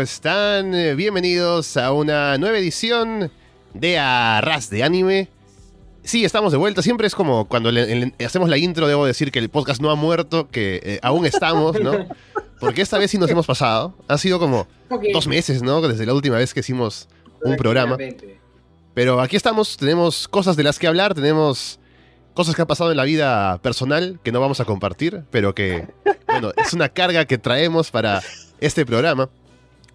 Hola, hola, ¿cómo están? Eh, Bienvenidos a una nueva edición de Arras de Anime. Sí, estamos de vuelta. Siempre es como cuando le- le- hacemos la intro, debo decir que el podcast no ha muerto, que eh, aún estamos, ¿no? Porque esta vez sí nos hemos pasado. Ha sido como dos meses, ¿no? Desde la última vez que hicimos un programa. Pero aquí estamos, tenemos cosas de las que hablar, tenemos cosas que han pasado en la vida personal que no vamos a compartir, pero que, bueno, es una carga que traemos para este programa.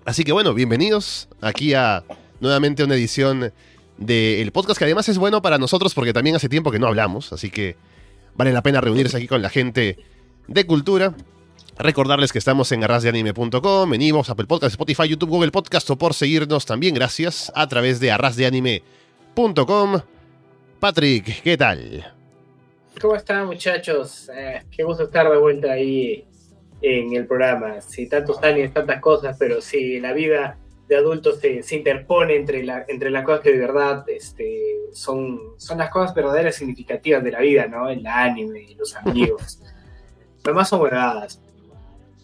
Así que bueno, bienvenidos aquí a nuevamente una edición del podcast que además es bueno para nosotros porque también hace tiempo que no hablamos, así que vale la pena reunirse aquí con la gente de cultura. Recordarles que estamos en arrasdeanime.com, en Evox, Apple Podcast, Spotify, YouTube, Google Podcast o por seguirnos también gracias a través de arrasdeanime.com. Patrick, ¿qué tal? ¿Cómo están muchachos? Eh, qué gusto estar de vuelta ahí en el programa. Sí, tantos años, tantas cosas, pero sí, la vida de adultos se, se interpone entre, la, entre las cosas que de verdad este, son, son las cosas verdaderas significativas de la vida, ¿no? El anime, los amigos. Lo demás son huevadas.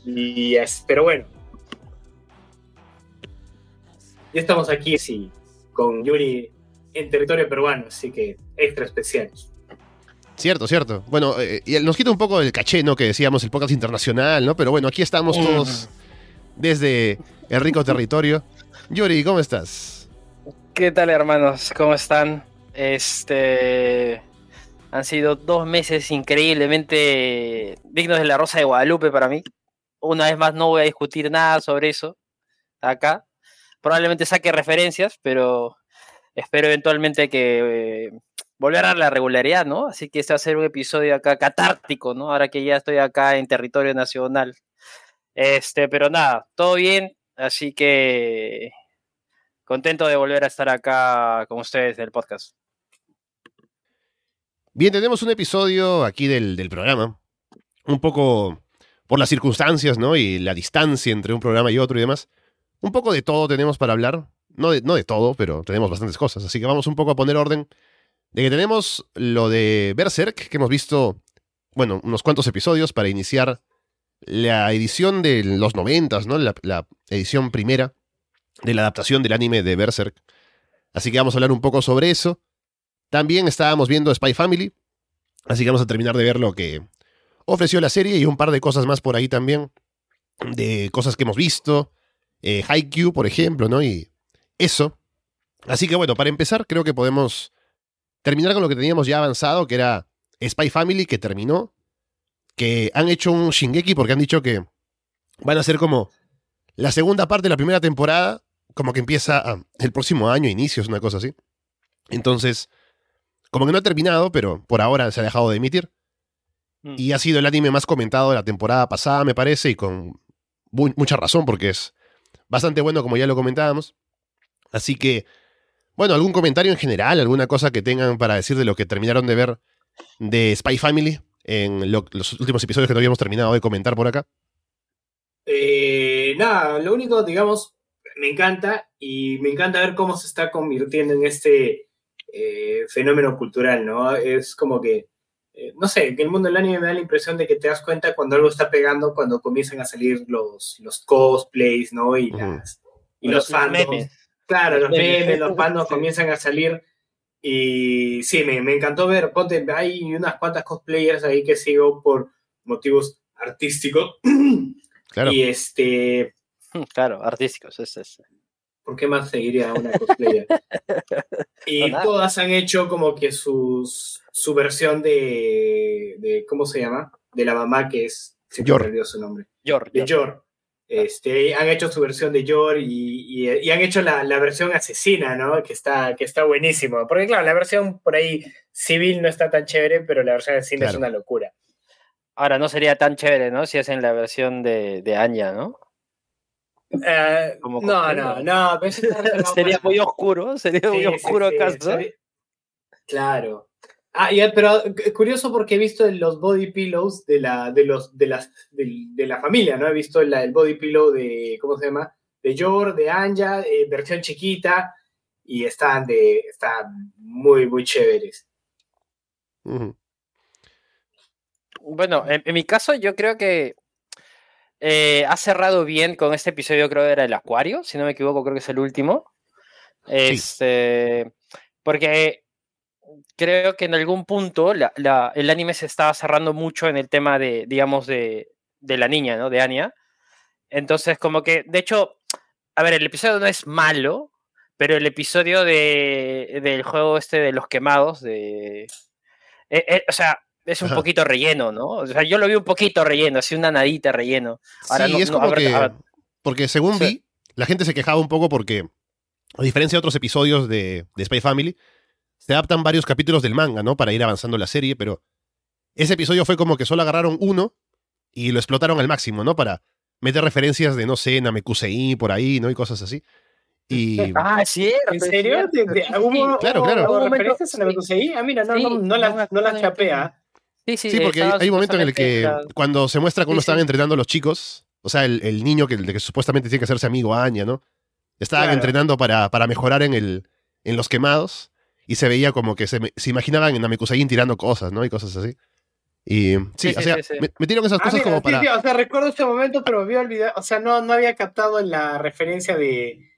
Y es, pero bueno. Ya estamos aquí, sí, con Yuri en territorio peruano, así que extra especial. Cierto, cierto. Bueno, eh, y nos quita un poco el caché, ¿no? Que decíamos, el podcast internacional, ¿no? Pero bueno, aquí estamos todos desde el rico territorio. Yuri, ¿cómo estás? ¿Qué tal, hermanos? ¿Cómo están? Este. Han sido dos meses increíblemente dignos de la Rosa de Guadalupe para mí. Una vez más, no voy a discutir nada sobre eso acá. Probablemente saque referencias, pero espero eventualmente que eh, volver a la regularidad, ¿no? Así que este va a ser un episodio acá catártico, ¿no? Ahora que ya estoy acá en territorio nacional. Este, pero nada, todo bien, así que contento de volver a estar acá con ustedes del podcast. Bien, tenemos un episodio aquí del, del programa. Un poco por las circunstancias, ¿no? Y la distancia entre un programa y otro y demás. Un poco de todo tenemos para hablar. No de, no de todo, pero tenemos bastantes cosas. Así que vamos un poco a poner orden. De que tenemos lo de Berserk, que hemos visto, bueno, unos cuantos episodios para iniciar la edición de los noventas, ¿no? La, edición primera de la adaptación del anime de Berserk. Así que vamos a hablar un poco sobre eso. También estábamos viendo Spy Family, así que vamos a terminar de ver lo que ofreció la serie y un par de cosas más por ahí también, de cosas que hemos visto, eh, Haikyuu, por ejemplo, ¿no? Y eso. Así que bueno, para empezar, creo que podemos terminar con lo que teníamos ya avanzado, que era Spy Family, que terminó, que han hecho un Shingeki porque han dicho que van a ser como la segunda parte de la primera temporada, como que empieza ah, el próximo año, inicios, una cosa así. Entonces, como que no ha terminado, pero por ahora se ha dejado de emitir. Mm. Y ha sido el anime más comentado de la temporada pasada, me parece, y con mu- mucha razón, porque es bastante bueno, como ya lo comentábamos. Así que, bueno, algún comentario en general, alguna cosa que tengan para decir de lo que terminaron de ver de Spy Family en lo- los últimos episodios que no habíamos terminado de comentar por acá. Eh, nada, lo único, digamos, me encanta y me encanta ver cómo se está convirtiendo en este eh, fenómeno cultural, ¿no? Es como que, eh, no sé, que el mundo del anime me da la impresión de que te das cuenta cuando algo está pegando, cuando comienzan a salir los, los cosplays, ¿no? Y, Los los fandoms. memes. Claro, los memes. los Sí. comienzan a salir. Y sí, me, me encantó ver. Ponte, hay unas cuantas cosplayers ahí que sigo por motivos artísticos. Claro. Y este, Claro, artísticos, es, es. ¿por qué más seguiría una cosplayer? y No, todas han hecho como que sus, su versión de, de, ¿cómo se llama? De la mamá que es, se Yor. olvidó su nombre. Yor, De Yor. Yor. Este, han hecho su versión de Yor y, y- y han hecho la, la versión asesina, ¿no? Que está, que está buenísimo. Porque claro, la versión por ahí civil no está tan chévere, pero la versión asesina Claro. es una locura. Ahora no sería tan chévere, ¿no? Si hacen la versión de, de Anya, ¿no? Eh, no, no, ¿no? no, pero sería muy oscuro, sería muy sí, oscuro sí, acaso. sería- Claro. Ah, ya, pero es curioso porque he visto los body pillows de la, de los, de las, de, la familia, ¿no? He visto la- el body pillow de, ¿cómo se llama? De Yor, de Anja, eh, versión chiquita, y están de, están muy, muy chéveres. Bueno, en, en mi caso yo creo que eh, ha cerrado bien con este episodio, creo que era el Acuario, si no me equivoco, creo que es el último. Este, porque creo que en algún punto el anime se estaba cerrando mucho en el tema de, digamos, de, de la niña, ¿no? De Anya. Entonces, como que, de hecho, a ver, el episodio no es malo, pero el episodio de, del juego este de los quemados, de... Eh, eh, o sea, es un poquito relleno, ¿no? O sea, yo lo vi un poquito relleno, así una nadita relleno. sí, es como que... porque según vi, la gente se quejaba un poco porque, a diferencia de otros episodios de, de Spy Family, se adaptan varios capítulos del manga, ¿no? Para ir avanzando la serie, pero ese episodio fue como que solo agarraron uno y lo explotaron al máximo, ¿no? Para meter referencias de, no sé, Namekusei por ahí, ¿no? Y cosas así. Y... Ah, ¿sí? ¿En serio? claro, claro. referencias a Namekusei? Ah, mira, no, no, no, la, no la chapea. Sí, sí, sí, porque hay, un momento en el que cuando se muestra cómo estaban entrenando los chicos, o sea, el, el niño que, que, supuestamente tiene que hacerse amigo a Anya, ¿no? Estaban entrenando para, para mejorar en, el, en los quemados y se veía como que se, se imaginaban en Namekusein tirando cosas, ¿no? Y cosas así. Y sí, o sea, Me, metieron esas ah, cosas como para. o sea, recuerdo ese momento, pero me había olvidado. O sea, no, no había captado la referencia de,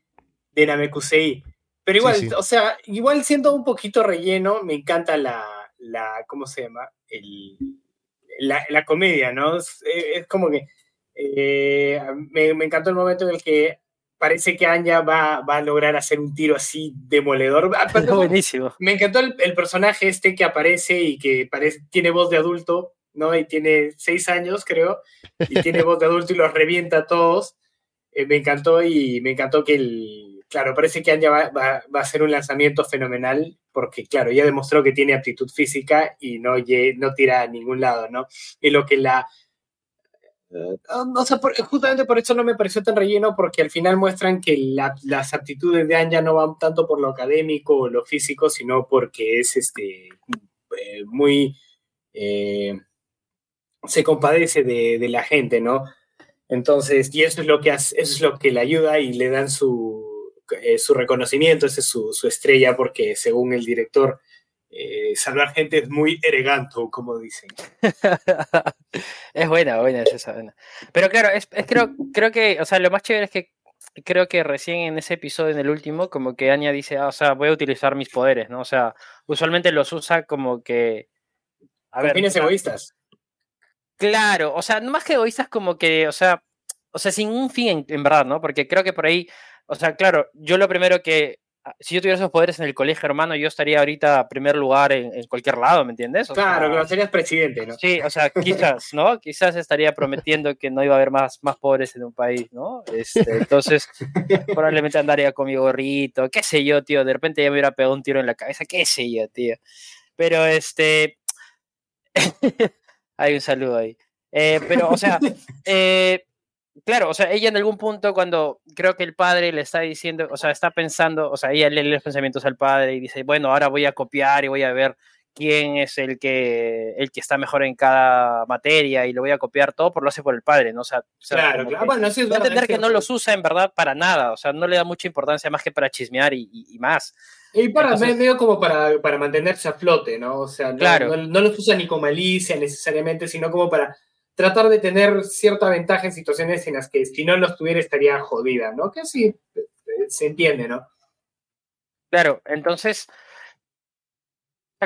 de Namekusei. Pero igual, o sea, igual siendo un poquito relleno, me encanta la. la ¿Cómo se llama? El, la, la comedia, ¿no? Es, como que. Eh, me, me, encantó el momento en el que parece que Anya va, va, a lograr hacer un tiro así demoledor. buenísimo. Me encantó el, personaje este que aparece y que parece, tiene voz de adulto, ¿no? Y tiene seis años, creo, y tiene voz de adulto y los revienta a todos. Eh, me encantó y me encantó que el... Claro, parece que Anya va, va, va, a hacer un lanzamiento fenomenal porque, claro, ya demostró que tiene aptitud física y no, no tira a ningún lado, ¿no? Y lo que la, Justamente por eso no me pareció tan relleno, porque al final muestran que las aptitudes de Anya no van tanto por lo académico o lo físico, sino porque es este, eh, muy. Eh, se compadece de, la gente, ¿no? Entonces, y eso es lo que eso es lo que le ayuda y le dan su, eh, su reconocimiento, esa es su, estrella, porque según el director, eh, salvar gente es muy ereganto, como dicen. es buena, buena es esa buena. Pero claro, es, creo, creo que, o sea, lo más chévere es que creo que recién en ese episodio, en el último, como que Anya dice, ah, o sea, voy a utilizar mis poderes, ¿no? O sea, usualmente los usa como que... A ver, fines egoístas. Claro, o sea, no más que egoístas como que, o sea, o sea, sin un fin en verdad, ¿no? Porque creo que por ahí, o sea, claro, yo lo primero que si yo tuviera esos poderes en el colegio, hermano, yo estaría ahorita a primer lugar en, cualquier lado, ¿me entiendes? claro, que serías presidente, ¿no? Sí, o sea, quizás, ¿no? Quizás estaría prometiendo que no iba a haber más, más pobres en un país, ¿no? Este, entonces, probablemente andaría con mi gorrito, qué sé yo, tío, de repente ya me hubiera pegado un tiro en la cabeza, qué sé yo, tío. Pero, este... Hay un saludo ahí. Eh, pero, o sea, eh, claro, o sea, ella en algún punto cuando creo que el padre le está diciendo, o sea, está pensando, o sea, ella lee los pensamientos al padre y dice, bueno, ahora voy a copiar y voy a ver quién es el que, el que está mejor en cada materia y lo voy a copiar todo, por lo hace por el padre, ¿no? O sea, claro, claro. Bueno, sí, a entender que no los usa en verdad para nada, o sea, no le da mucha importancia más que para chismear y, más. Y para medio como para, para mantenerse a flote, ¿no? O sea, no, no los usa ni con malicia necesariamente, sino como para tratar de tener cierta ventaja en situaciones en las que si no los tuviera estaría jodida, ¿no? Que así eh, se entiende, ¿no? Claro, entonces,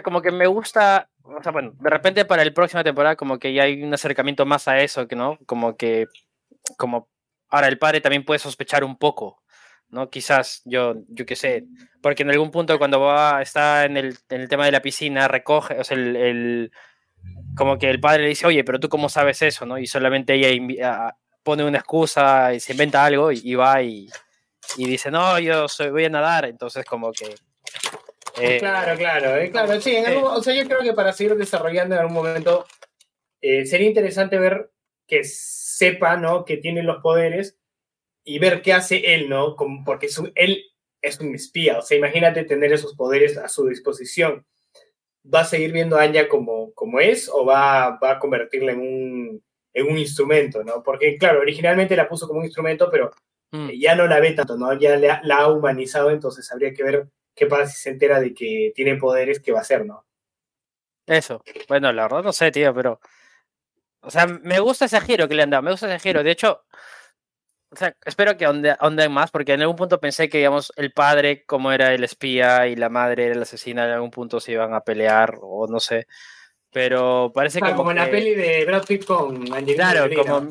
como que me gusta, o sea, bueno, de repente para el próxima temporada como que ya hay un acercamiento más a eso, ¿no? Como que, como, ahora el padre también puede sospechar un poco, ¿no? Quizás, yo, yo qué sé, porque en algún punto cuando va, está en el, en el tema de la piscina, recoge, o sea, el como que el padre le dice, oye, pero tú cómo sabes eso, ¿no? Y solamente ella pone una excusa y se inventa algo y, va y, dice, no, yo soy, voy a nadar, entonces como que... Eh, claro, claro, eh, claro, sí, o sea, yo creo que para seguir desarrollando en algún momento eh, sería interesante ver que sepa, ¿no? Que tiene los poderes y ver qué hace él, ¿no? Como, porque él es un espía, o sea, imagínate tener esos poderes a su disposición va a seguir viendo a Anya como, como es o va, va a convertirla en un, en un instrumento, ¿no? Porque, claro, originalmente la puso como un instrumento, pero mm. ya no la ve tanto, ¿no? Ya la, la, ha humanizado, entonces habría que ver qué pasa si se entera de que tiene poderes, qué va a hacer, ¿no? Eso. Bueno, la verdad no sé, tío, pero O sea, me gusta ese giro que le han dado, me gusta ese giro. De hecho, sea, espero que anden más, porque en algún punto pensé que, digamos, el padre, como era el espía y la madre era la asesina, en algún punto se iban a pelear, o no sé. Pero parece ah, que. Como en la peli de Brad Pitt con Angelina Claro, como.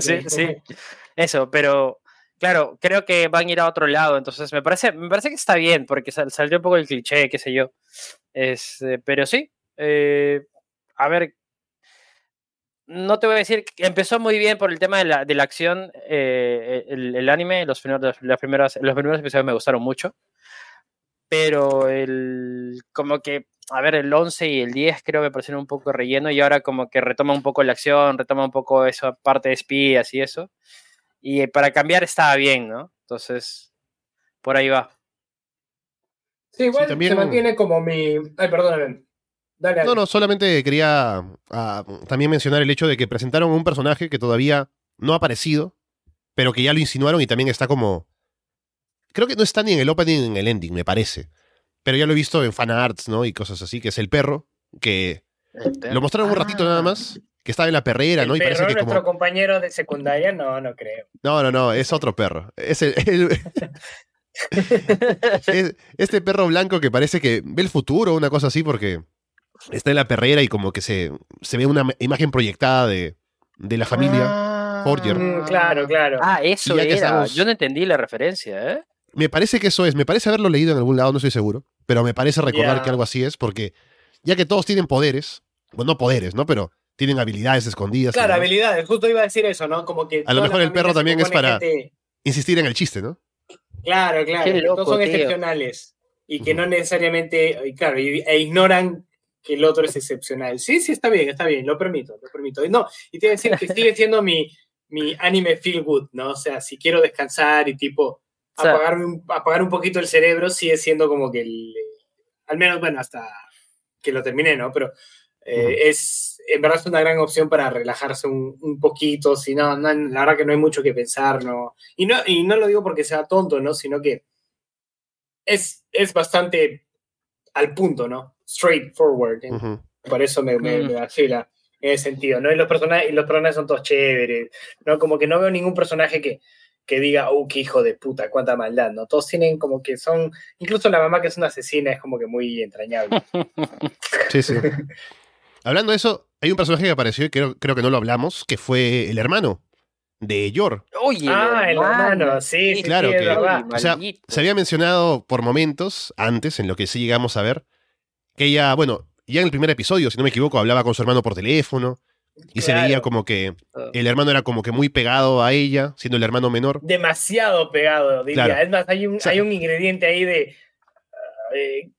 sí, sí, Eso, pero. Claro, creo que van a ir a otro lado, entonces me parece, me parece que está bien, porque salió un poco el cliché, qué sé yo. Este, pero sí, eh, a ver, no te voy a decir que empezó muy bien por el tema de la, de la acción. Eh, el, anime, los primeros, las primeras, los primeros episodios me gustaron mucho. Pero el. Como que. A ver, el 11 y el 10 creo que me parecieron un poco relleno. Y ahora, como que retoma un poco la acción, retoma un poco esa parte de espías y eso. Y para cambiar estaba bien, ¿no? Entonces, por ahí va. Sí, igual se mantiene como mi. Ay, perdóname. No, no, solamente quería ah, también mencionar el hecho de que presentaron un personaje que todavía no ha aparecido, pero que ya lo insinuaron y también está como... Creo que no está ni en el opening ni en el ending, me parece. Pero ya lo he visto en fanarts, ¿no? Y cosas así, que es el perro, que lo mostraron un ratito nada más, que estaba en la perrera, ¿no? Y parece que nuestro compañero de secundaria? No, no creo. No, no, no, es otro perro. Es el, este perro blanco que parece que ve el futuro, una cosa así, porque está en la perrera y como que se, se ve una imagen proyectada de, de la familia ah, Forger. Mm, claro, claro. Ah, eso era. Yo no entendí la referencia, ¿eh? Me parece que eso es. Me parece haberlo leído en algún lado, no estoy seguro. Pero me parece recordar que algo así es, porque ya que todos tienen poderes, bueno, no poderes, ¿no? Pero tienen habilidades escondidas. Claro, habilidades. Justo iba a decir eso, ¿no? Como que. A lo mejor el perro también es para insistir en el chiste, ¿no? Claro, claro. todos son excepcionales. Y que no necesariamente. Claro, e ignoran que el otro es excepcional. Sí, sí, está bien, está bien, lo permito, lo permito. No, y te voy a decir que sigue siendo mi, mi anime feel good, ¿no? O sea, si quiero descansar y tipo apagar, un, apagar un poquito el cerebro, sigue siendo como que el, al menos, bueno, hasta que lo terminé, ¿no? Pero eh, es, en verdad es una gran opción para relajarse un, un poquito, si no, no, la verdad que no hay mucho que pensar, ¿no? Y no, y no lo digo porque sea tonto, ¿no? Sino que es, es bastante al punto, ¿no? Straightforward. Por eso me, me, mm. en ese sentido, ¿no? Y los personajes, y los personajes son todos chéveres, ¿no? Como que no veo ningún personaje que, que diga, oh, qué hijo de puta, cuánta maldad, ¿no? Todos tienen como que son, incluso la mamá que es una asesina es como que muy entrañable. Sí, sí. Hablando de eso, hay un personaje que apareció y creo, creo que no lo hablamos, que fue el hermano de Yor. Oye, ah, el hermano, sí, claro que, o sea, se había mencionado por momentos antes, en lo que sí llegamos a ver, que ella, bueno, ya en el primer episodio, si no me equivoco, hablaba con su hermano por teléfono. Y se veía como que ah. el hermano era como que muy pegado a ella, siendo el hermano menor. Demasiado pegado, diría. Es más, hay un, hay un ingrediente ahí de. Eh,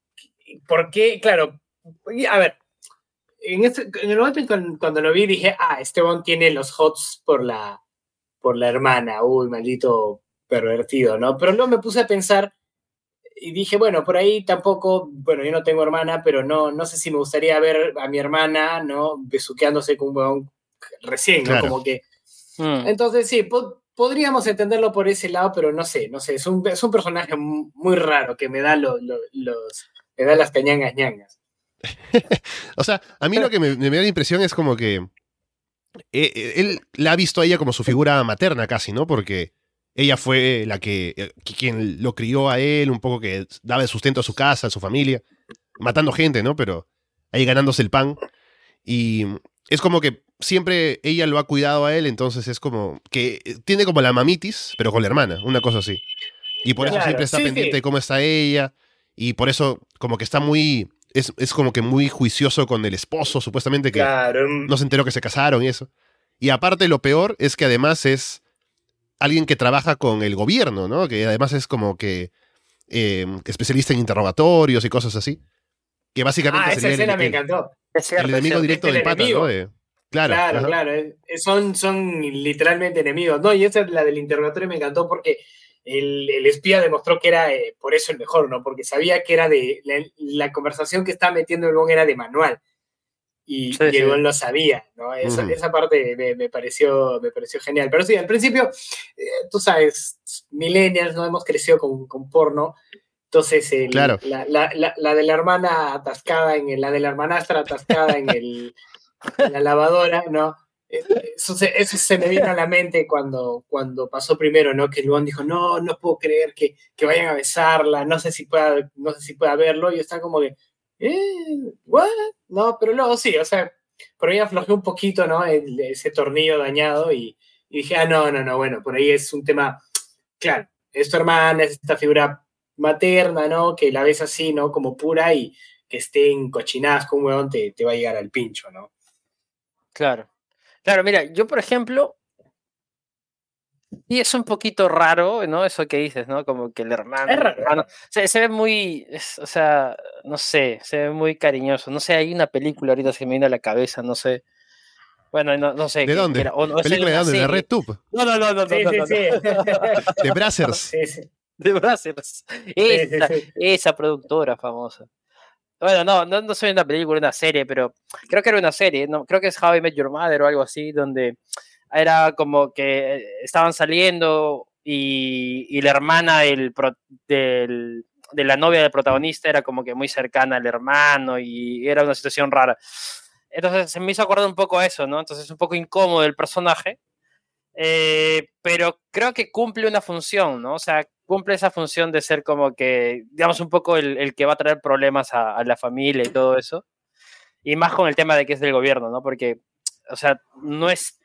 ¿Por qué? Claro. A ver. En, este, en el momento cuando, lo vi dije, ah, Esteban tiene los hots por la, por la hermana. Uy, maldito pervertido, ¿no? Pero luego me puse a pensar y dije, bueno, por ahí tampoco, bueno, yo no tengo hermana, pero no, no sé si me gustaría ver a mi hermana, ¿no? Besuqueándose con un recién, ¿no? Como que. Hmm. Entonces, sí, podríamos entenderlo por ese lado, pero no sé, no sé, es un, es un personaje muy raro que me da los, me da las peñangas ñangas. o sea, a mí lo que me, me, da la impresión es como que eh, eh, él la ha visto a ella como su figura materna casi, ¿no? Porque ella fue la que, eh, quien lo crió a él, un poco que daba el sustento a su casa, a su familia, matando gente, ¿no? Pero ahí ganándose el pan. Y es como que siempre ella lo ha cuidado a él, entonces es como que tiene como la mamitis, pero con la hermana, una cosa así. Y por eso siempre está pendiente de cómo está ella. Y por eso como que está muy... Es, es, como que muy juicioso con el esposo, supuestamente que no se enteró que se casaron y eso. Y aparte lo peor es que además es alguien que trabaja con el gobierno, ¿no? Que además es como que eh, especialista en interrogatorios y cosas así. Que básicamente ah, esa escena me encantó. el enemigo directo del pata, ¿no? claro, claro, claro. Eh, son, son literalmente enemigos. No, y esa la del interrogatorio me encantó porque el, espía demostró que era eh, por eso el mejor, ¿no? Porque sabía que era de. La, conversación que estaba metiendo el bon era de manual y, sí, lo sabía, ¿no? Esa, parte me, pareció, me pareció genial. Pero sí, al principio, eh, tú sabes, millennials, ¿no? Hemos crecido con, con porno. Entonces, la, la, la, la, de la hermana atascada en el, la de la hermanastra atascada en el, la lavadora, ¿no? Eso se, eso se me vino a la mente cuando, cuando pasó primero, ¿no? Que Luan dijo, no, no puedo creer que, que vayan a besarla, no sé si pueda, no sé si pueda verlo, y está como que, eh, ¿what? No, pero luego sí, o sea, por ahí aflojé un poquito, ¿no? ese tornillo dañado y, dije, ah, no, no, no, bueno, por ahí es un tema, claro, es tu hermana, es esta figura materna, ¿no? Que la ves así, ¿no? Como pura y que estén cochinadas con un huevón te va a llegar al pincho, ¿no? Claro. Claro, mira, yo por ejemplo, y es un poquito raro, ¿no? Eso que dices, ¿no? Como que el hermano. Es raro. se, ve muy. o sea, no sé, se ve muy cariñoso. No sé, hay una película ahorita que me viene a la cabeza, no sé. Bueno, no, no sé. ¿De dónde? ¿Película de dónde? ¿De Red Tube? No, no, no, no. Sí, no, sí, sí. De Brazzers. Sí, sí. De Brazzers. Esa, esa productora famosa. Bueno, no, no, no soy una película, una serie, pero creo que era una serie, no, creo que es How I Met Your Mother o algo así, donde era como que estaban saliendo y, y la hermana del, del, de la novia del protagonista era como que muy cercana al hermano y era una situación rara. Entonces se me hizo acordar un poco a eso, ¿no? Entonces un poco incómodo el personaje, eh, pero creo que cumple una función, ¿no? O sea, cumple esa función de ser como que, digamos, un poco el, el que va a traer problemas a, a, la familia y todo eso. Y más con el tema de que es del gobierno, ¿no? Porque, o sea, no es,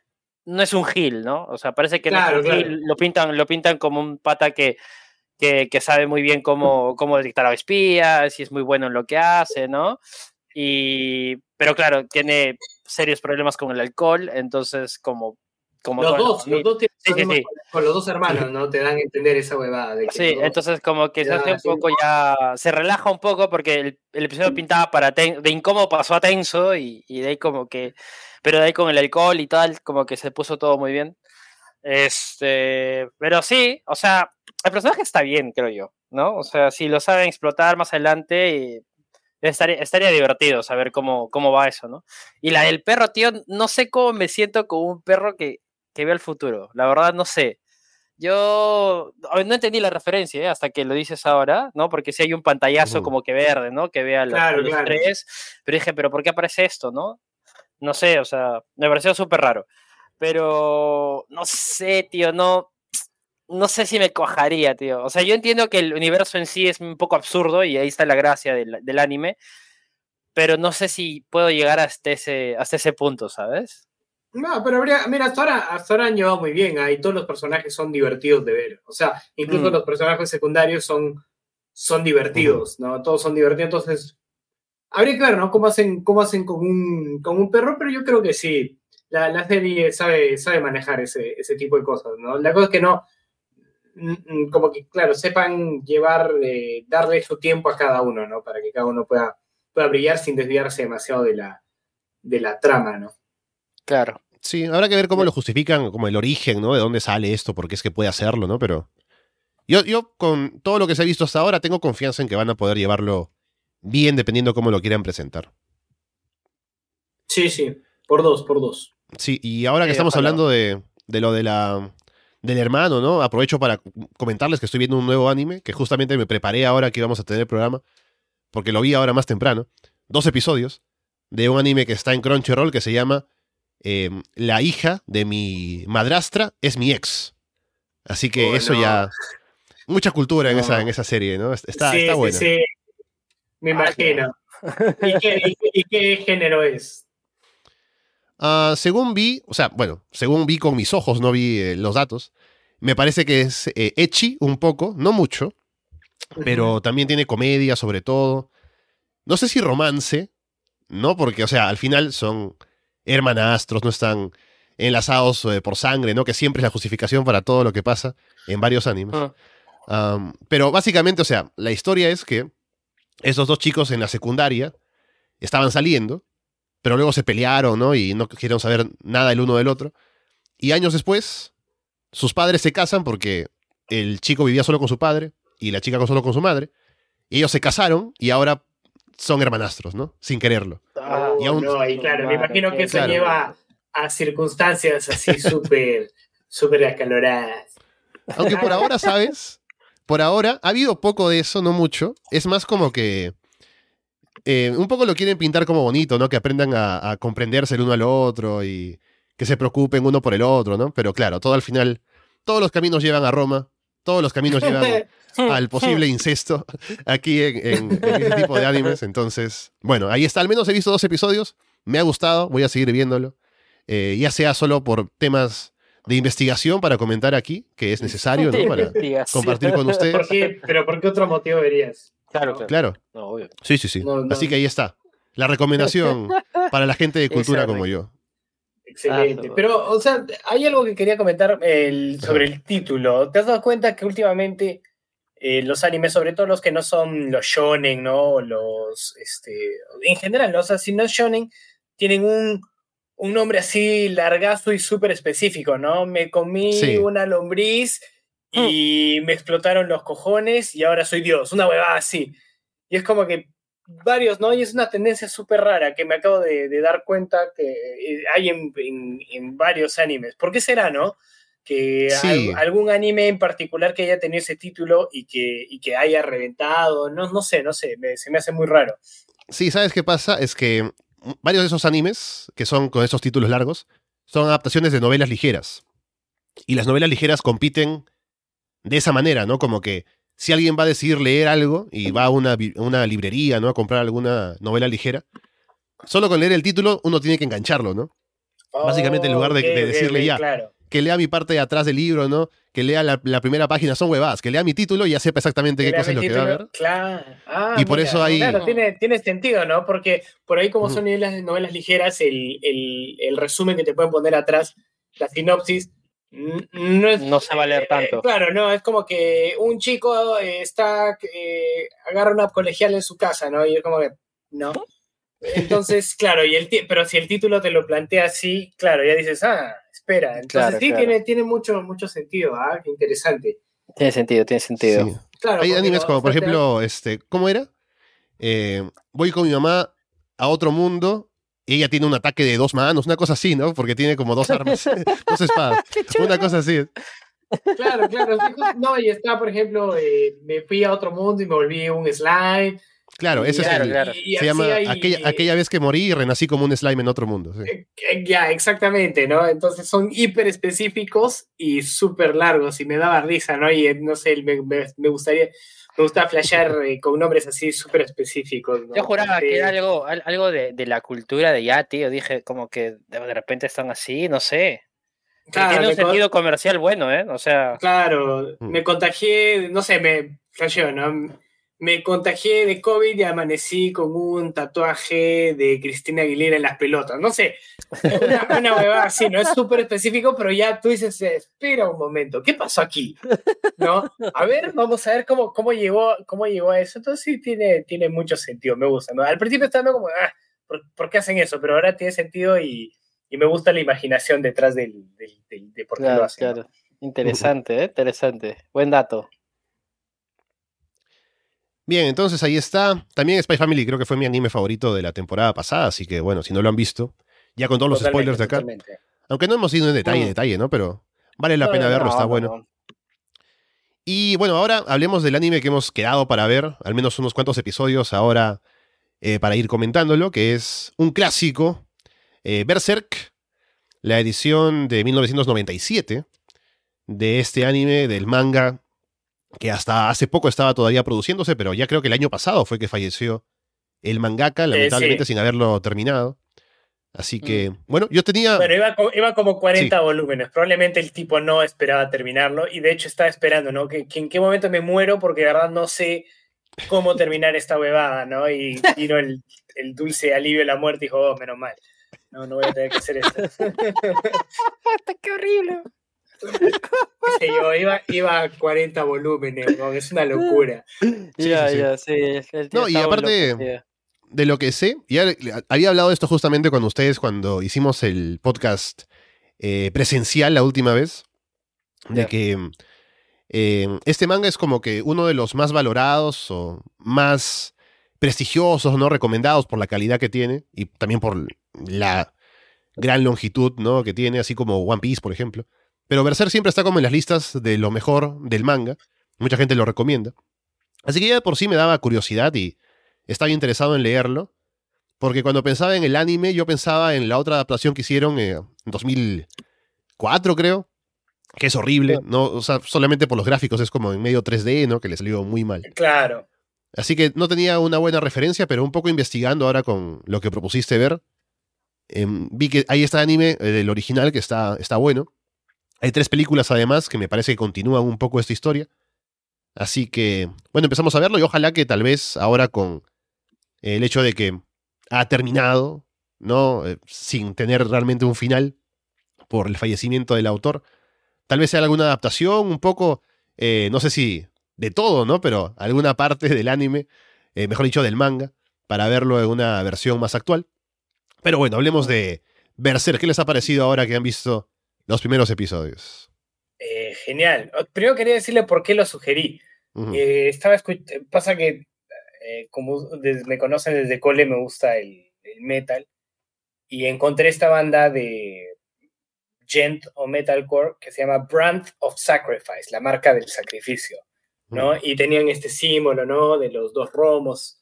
no es un gil, ¿no? O sea, parece que claro, no es un claro. gil, lo pintan, lo pintan como un pata que, que, que, sabe muy bien cómo, cómo detectar a espías y es muy bueno en lo que hace, ¿no? Y, pero claro, tiene serios problemas con el alcohol, entonces como como los dos, los dos sí, sí, sí. con los dos hermanos, ¿no? Te dan a entender esa huevada. De que sí, entonces como que se hace un poco ya, se relaja un poco porque el, el episodio pintaba para ten, de incómodo pasó a tenso y, y, de ahí como que, pero de ahí con el alcohol y tal, como que se puso todo muy bien. Este, pero sí, o sea, el personaje está bien, creo yo, ¿no? O sea, si lo saben explotar más adelante, estaría, estaría divertido saber cómo, cómo va eso, ¿no? Y la del perro, tío, no sé cómo me siento con un perro que que ve el futuro. La verdad, no sé. Yo no entendí la referencia ¿eh? hasta que lo dices ahora, ¿no? Porque si hay un pantallazo uh -huh. como que verde, ¿no? Que vea claro, los claro. tres. Pero dije, ¿pero por qué aparece esto, no? No sé, o sea, me pareció súper raro. Pero no sé, tío, no. No sé si me cojaría, tío. O sea, yo entiendo que el universo en sí es un poco absurdo y ahí está la gracia del, del anime. Pero no sé si puedo llegar hasta ese, hasta ese punto, ¿sabes? No, pero habría, mira, hasta ahora, hasta ahora han llevado muy bien, ahí todos los personajes son divertidos de ver. O sea, incluso mm. los personajes secundarios son, son divertidos, ¿no? Todos son divertidos, entonces habría que ver, ¿no? Cómo hacen, cómo hacen con, un, con un perro, pero yo creo que sí. La, la serie sabe, sabe manejar ese, ese tipo de cosas, ¿no? La cosa es que no, como que, claro, sepan llevar, eh, darle su tiempo a cada uno, ¿no? Para que cada uno pueda, pueda brillar sin desviarse demasiado de la, de la trama, ¿no? Claro. Sí, habrá que ver cómo lo justifican, como el origen, ¿no? De dónde sale esto, por qué es que puede hacerlo, ¿no? Pero yo, yo con todo lo que se ha visto hasta ahora, tengo confianza en que van a poder llevarlo bien, dependiendo cómo lo quieran presentar. Sí, sí, por dos, por dos. Sí, y ahora que eh, estamos hablando de, de lo de la del hermano, ¿no? Aprovecho para comentarles que estoy viendo un nuevo anime, que justamente me preparé ahora que íbamos a tener el programa, porque lo vi ahora más temprano. Dos episodios de un anime que está en Crunchyroll que se llama eh, la hija de mi madrastra es mi ex. Así que oh, eso ya. Mucha cultura no. en, esa, en esa serie, ¿no? Está, sí, está bueno. Sí, sí. Me imagino. ¿Y, qué, y, y qué, género es? Uh, según vi, o sea, bueno, según vi con mis ojos, no vi eh, los datos, me parece que es eh, echi un poco, no mucho, pero también tiene comedia sobre todo. No sé si romance, ¿no? Porque, o sea, al final son hermanastros, no están enlazados eh, por sangre, ¿no? Que siempre es la justificación para todo lo que pasa en varios animes. Um, pero básicamente, o sea, la historia es que esos dos chicos en la secundaria estaban saliendo, pero luego se pelearon, ¿no? Y no quisieron saber nada el uno del otro. Y años después, sus padres se casan porque el chico vivía solo con su padre y la chica solo con su madre. Y ellos se casaron y ahora son hermanastros, ¿no? Sin quererlo. Oh, y aún... no, y claro, me imagino que eso claro. lleva a circunstancias así súper, súper acaloradas. Aunque por ahora, ¿sabes? Por ahora ha habido poco de eso, no mucho. Es más como que eh, un poco lo quieren pintar como bonito, ¿no? Que aprendan a, a comprenderse el uno al otro y que se preocupen uno por el otro, ¿no? Pero claro, todo al final, todos los caminos llevan a Roma, todos los caminos llevan al posible incesto aquí en, en- en este tipo de animes. Entonces, bueno, ahí está. Al menos he visto dos episodios. Me ha gustado. Voy a seguir viéndolo. Eh, ya sea solo por temas de investigación para comentar aquí, que es necesario, ¿no? Para compartir con ¿Por ustedes. qué? ¿Pero por qué otro motivo verías? Claro, claro. Claro. No, obvio. Sí, sí, sí. No, no. Así que ahí está. La recomendación para la gente de cultura Exacto. como yo. Excelente. Ah, Pero, o sea, hay algo que quería comentar el- sobre el título. ¿Te has dado cuenta que últimamente eh, los animes, sobre todo los que no son los shonen, ¿no? Los, este, en general, ¿no? o sea, si no es shonen, tienen un, un nombre así largazo y súper específico, ¿no? Me comí Sí. una lombriz y me explotaron los cojones y ahora soy Dios, una huevada así. Y es como que varios, ¿no? Y es una tendencia súper rara que me acabo de, de dar cuenta que eh, hay en, en- en varios animes. ¿Por qué será, no? Que Sí. al- algún anime en particular que haya tenido ese título y que, y que haya reventado, no, no sé, no sé, me- se me hace muy raro. Sí, ¿sabes qué pasa? Es que varios de esos animes, que son con esos títulos largos, son adaptaciones de novelas ligeras. Y las novelas ligeras compiten de esa manera, ¿no? Como que si alguien va a decidir leer algo y va a una, una librería, ¿no? A comprar alguna novela ligera, solo con leer el título uno tiene que engancharlo, ¿no? Básicamente, en lugar de- decirle ya. Claro. Que lea mi parte de atrás del libro, ¿no? Que lea la, la primera página, son huevadas. Que lea mi título y ya sepa exactamente qué cosa es lo que va a ver. Claro. Ah, Y por mira, eso hay- Claro, tiene, tiene sentido, ¿no? Porque por ahí, como son novelas, novelas ligeras, el, el- el resumen que te pueden poner atrás, la sinopsis, no es. No se va a leer eh, tanto. claro, no, es como que un chico eh, está. eh, agarra una colegial en su casa, ¿no? Y es como que. No. Entonces, claro, y el pero si el título te lo plantea así, claro, ya dices, ah, espera. Entonces Claro, sí, claro. Tiene, tiene mucho, mucho sentido, ¿ah? Qué interesante. Tiene sentido, tiene sentido. Sí. Claro, Hay animes como, por ejemplo, este, ¿cómo era? Eh, voy con mi mamá a otro mundo y ella tiene un ataque de dos manos, una cosa así, ¿no? Porque tiene como dos armas, dos espadas, una cosa así. Claro, claro. No, y está, por ejemplo, eh, me fui a otro mundo y me volví un slime. Claro, ese Claro, es el, claro. y se llama hay- aquella, aquella vez que morí y renací como un slime en otro mundo. sí. eh, eh, Ya, exactamente, ¿no? Entonces son hiper específicos y súper largos y me daba risa, ¿no? Y eh, no sé, me, me- me gustaría, me gusta flashear con nombres así súper específicos. ¿no? Yo juraba Este, que era algo, al- algo de, de la cultura de ya, tío. Dije, como que de, repente están así, no sé. Claro, tiene un sentido comercial bueno, ¿eh? O sea, Claro, Mm. me contagié, no sé, me flasheó, ¿no? Me contagié de COVID y amanecí con un tatuaje de Cristina Aguilera en las pelotas. No sé, una, una huevada así, ¿no? Es súper específico, pero ya tú dices, espera un momento, ¿qué pasó aquí? ¿No? A ver, vamos a ver cómo, cómo, llegó, cómo llegó a eso. Entonces sí tiene, tiene mucho sentido, me gusta. ¿no? Al principio estaba como, ah, ¿por, por qué hacen eso? Pero ahora tiene sentido y, y me gusta la imaginación detrás del, del- del- de por qué lo claro, hacen. ¿no? claro. Interesante, ¿eh? Interesante. Buen dato. Bien, entonces ahí está. También Spy Family creo que fue mi anime favorito de la temporada pasada, así que bueno, si no lo han visto, ya con todos los Totalmente, spoilers de acá. totalmente. Aunque no hemos ido en detalle, Mm. detalle, ¿no? Pero vale la No, pena no, verlo, está no, bueno. no. Y bueno, ahora hablemos del anime que hemos quedado para ver, al menos unos cuantos episodios ahora eh, para ir comentándolo, que es un clásico, eh, Berserk, la edición de 1997 de este anime, del manga, que hasta hace poco estaba todavía produciéndose, pero ya creo que el año pasado fue que falleció el mangaka, lamentablemente sí. sin haberlo terminado. Así que, bueno, yo tenía... Bueno, iba, iba como 40 volúmenes. Probablemente el tipo no esperaba terminarlo y de hecho estaba esperando, ¿no? Que, que en qué momento me muero porque de verdad no sé cómo terminar esta huevada, ¿no? Y vino el, el dulce alivio de la muerte y dijo, oh, menos mal. No, no voy a tener que hacer esto. ¡Qué horrible! Sé yo, iba, iba a 40 volúmenes, ¿no? Es una locura. ya, sí, sí. ya, sí. el tío No, y aparte- loco, de lo que sé, ya había hablado de esto justamente con ustedes cuando hicimos el podcast eh, presencial la última vez, de que eh, este manga es como que uno de los más valorados o más prestigiosos, ¿no? Recomendados por la calidad que tiene y también por la gran longitud, ¿no? Que tiene, así como One Piece, por ejemplo. Pero Berserk siempre está como en las listas de lo mejor del manga. Mucha gente lo recomienda. Así que ya de por sí me daba curiosidad y estaba interesado en leerlo. Porque cuando pensaba en el anime, yo pensaba en la otra adaptación que hicieron eh, en 2004, creo. Que es horrible, ¿no? O sea, solamente por los gráficos es como en medio 3D, ¿no? Que le salió muy mal. Claro. Así que no tenía una buena referencia, pero un poco investigando ahora con lo que propusiste ver, em, vi que hay este anime eh, del original que está, está bueno. Hay tres películas además que me parece que continúan un poco esta historia. Así que, bueno, empezamos a verlo y ojalá que tal vez ahora con el hecho de que ha terminado, ¿no? Eh, sin tener realmente un final por el fallecimiento del autor, tal vez sea alguna adaptación, un poco, eh, no sé si de todo, ¿no? Pero alguna parte del anime, eh, mejor dicho, del manga, para verlo en una versión más actual. Pero bueno, hablemos de Berserk. ¿Qué les ha parecido ahora que han visto los primeros episodios? Eh, genial. Primero quería decirle por qué lo sugerí. eh, estaba pasa que eh, como me conocen desde cole me gusta el, el, metal y encontré esta banda de gent o metalcore que se llama Brand of Sacrifice, la marca del sacrificio. ¿no? Y tenían este símbolo, ¿no? De los dos romos.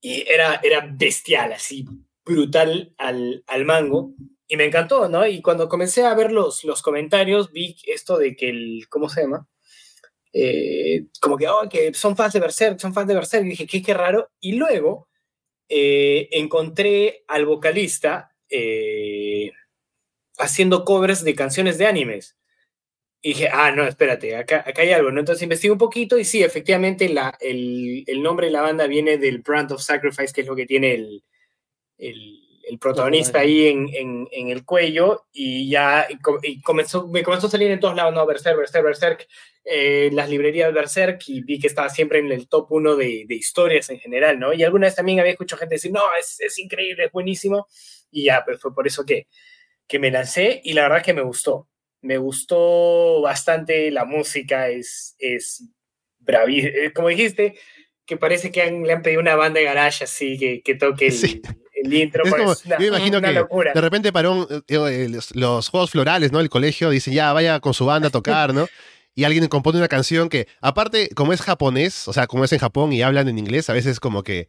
Y era, era bestial, así, brutal al, al mango. Y me encantó, ¿no? Y cuando comencé a ver los, los comentarios, vi esto de que el, ¿cómo se llama? Eh, como que, oh, que son fans de Berserk, son fans de Berserk. Y dije, qué, qué raro. Y luego eh, encontré al vocalista eh, haciendo covers de canciones de animes. Y dije, ah, no, espérate, acá, acá hay algo, ¿no? Entonces investigué un poquito y sí, efectivamente la, el, el, nombre de la banda viene del Brand of Sacrifice, que es lo que tiene el, el, el protagonista ahí en, en, en, el cuello y ya y comenzó, me comenzó a salir en todos lados, ¿no? Berserk, Berserk, Berserk, eh, las librerías Berserk y vi que estaba siempre en el top uno de, de, historias en general, ¿no? Y alguna vez también había escuchado gente decir, no, es, es increíble, es buenísimo. Y ya, pues fue por eso que, que me lancé y la verdad que me gustó me gustó bastante la música, es, es bravísima. Como dijiste, que parece que han, le han pedido una banda de garage así que, que toque el, sí. El intro. Es como, una, yo imagino una que locura. de repente para un, eh, los, los, juegos florales, ¿no? El colegio dice, ya, vaya con su banda a tocar, ¿no? Y alguien compone una canción que, aparte, como es japonés, o sea, como es en Japón y hablan en inglés, a veces como que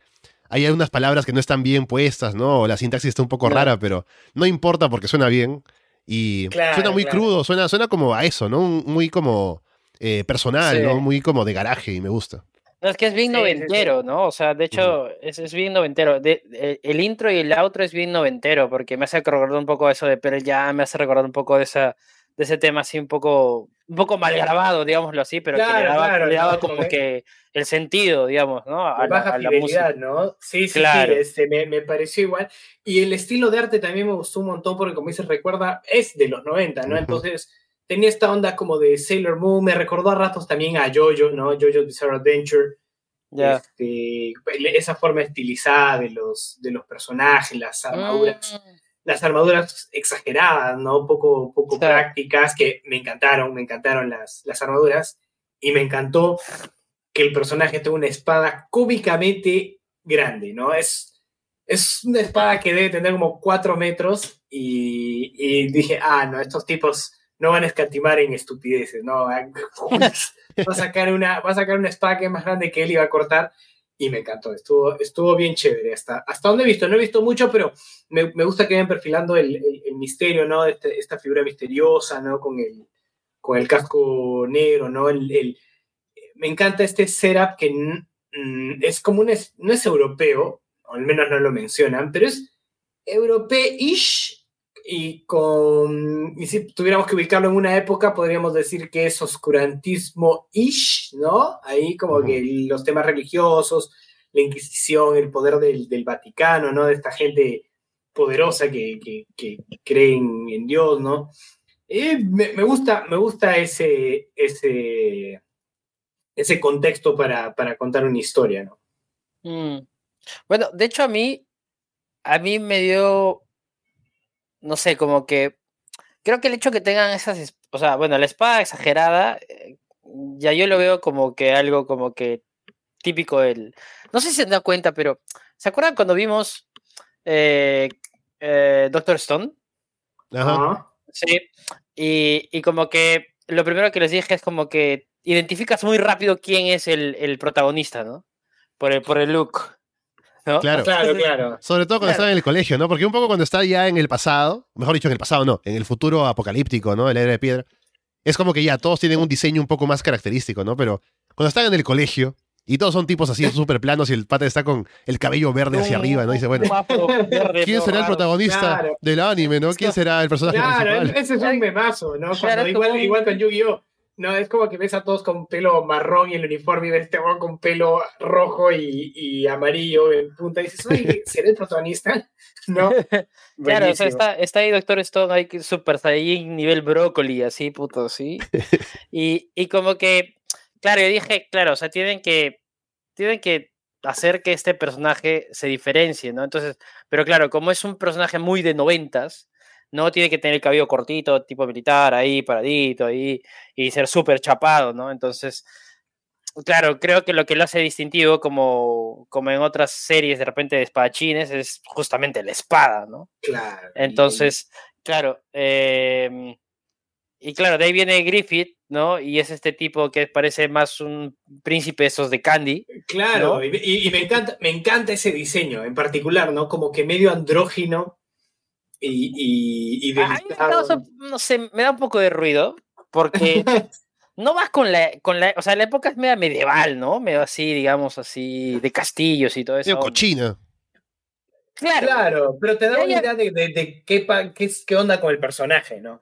hay algunas palabras que no están bien puestas, ¿no? O la sintaxis está un poco rara, pero no importa porque suena bien. Y Claro, suena muy claro. crudo, suena, suena como a eso, ¿no? Muy como eh, personal, Sí. ¿no? Muy como de garaje y me gusta. No, es que es bien Sí, sí, sí. noventero, ¿no? O sea, de hecho, es, es bien noventero. De- de- el intro y el outro es bien noventero, porque me hace recordar un poco eso de Pearl Jam, me hace recordar un poco de esa de ese tema así un poco un poco mal grabado, digámoslo así, pero que le Claro, daba, claro, le daba como que el sentido, digamos, ¿no? A De la, baja a la música. ¿no? Sí, sí, Claro. sí, este, me, me pareció igual. Y el estilo de arte también me gustó un montón porque, como dices, recuerda, es de los 90, ¿no? Entonces, tenía esta onda como de Sailor Moon, me recordó a ratos también a Jojo, ¿no? Jojo Bizarre Adventure. Ya. Este, esa forma estilizada de los, de los personajes, las armaduras, Mm, las armaduras exageradas, ¿no? Poco, poco prácticas, que me encantaron, me encantaron las, las armaduras. Y me encantó que el personaje tenga una espada cómicamente grande, ¿no? Es, es una espada que debe tener como cuatro metros y, y dije, ah, no, estos tipos no van a escatimar en estupideces, ¿no? Va a sacar una, va a sacar una espada más grande que él y va a cortar. Y me encantó, estuvo, estuvo bien chévere. Hasta, hasta donde he visto, no he visto mucho, pero me, me gusta que vayan perfilando el, el, misterio, ¿no? Este, esta figura misteriosa, ¿no? Con el, con el casco negro, ¿no? El- me encanta este setup que mm, es como un, es- no es europeo, o al menos no lo mencionan, pero es europeish y con, y si tuviéramos que ubicarlo en una época, podríamos decir que es oscurantismo-ish, ¿no? Ahí como que los temas religiosos, la Inquisición, el poder del, del Vaticano, ¿no? De esta gente poderosa que, que, que creen en Dios, ¿no? Eh, me, me gusta, me gusta ese, ese, ese contexto para, para contar una historia, ¿no? Mm. Bueno, de hecho a mí, a mí me dio, no sé, como que, creo que el hecho que tengan esas, es- o sea, bueno, la espada exagerada, eh, ya yo lo veo como que algo como que típico del, no sé si se dan cuenta, pero ¿se acuerdan cuando vimos eh, eh, Doctor Stone? Ajá. Ajá. Sí, y, y como que lo primero que les dije es como que identificas muy rápido quién es el, el protagonista, ¿no? Por el, por el look. ¿No? Claro. Claro, claro. Sobre todo cuando Claro. está en el colegio, ¿no? Porque un poco cuando está ya en el pasado, mejor dicho, en el pasado no, en el futuro apocalíptico, ¿no? El era de piedra, es como que ya todos tienen un diseño un poco más característico, ¿no? Pero cuando están en el colegio y todos son tipos así súper planos y el pata está con el cabello verde hacia arriba, ¿no? Dice, bueno, ¿quién será el protagonista Claro. del anime, ¿no? ¿Quién será el personaje Claro, principal? ese es un memazo, ¿no? Cuando igual con Yu-Gi-Oh! No, es como que ves a todos con pelo marrón y el uniforme y ves este con pelo rojo y, y amarillo en punta y dices, oye, ¿será el protagonista? No. Claro, o sea, está, está ahí Doctor Stone, hay que Super Saiyan nivel brócoli, así, puto, sí. Y, y como que, claro, yo dije, claro, o sea, tienen que, tienen que hacer que este personaje se diferencie, ¿no? Entonces, pero claro, como es un personaje muy de noventas, ¿no? Tiene que tener el cabello cortito, tipo militar, ahí, paradito, ahí, y ser súper chapado, ¿no? Entonces, claro, creo que lo que lo hace distintivo, como, como en otras series de repente de espadachines, es justamente la espada, ¿no? Claro. y- Entonces, claro, em, y claro, de ahí viene Griffith, ¿no? Y es este tipo que parece más un príncipe esos de Candy. Claro, ¿no? y me, encanta, me encanta ese diseño en particular, ¿no? Como que medio andrógino y, y, y A mí me causa, no sé, me da un poco de ruido, porque no vas con la, con la, o sea, la época es media medieval, ¿no? Medio así, digamos así, de castillos y todo eso. Medio cochina. Claro, Claro, pero te da Ya, una ya. idea de, de- de qué, pa- qué, onda con el personaje, ¿no?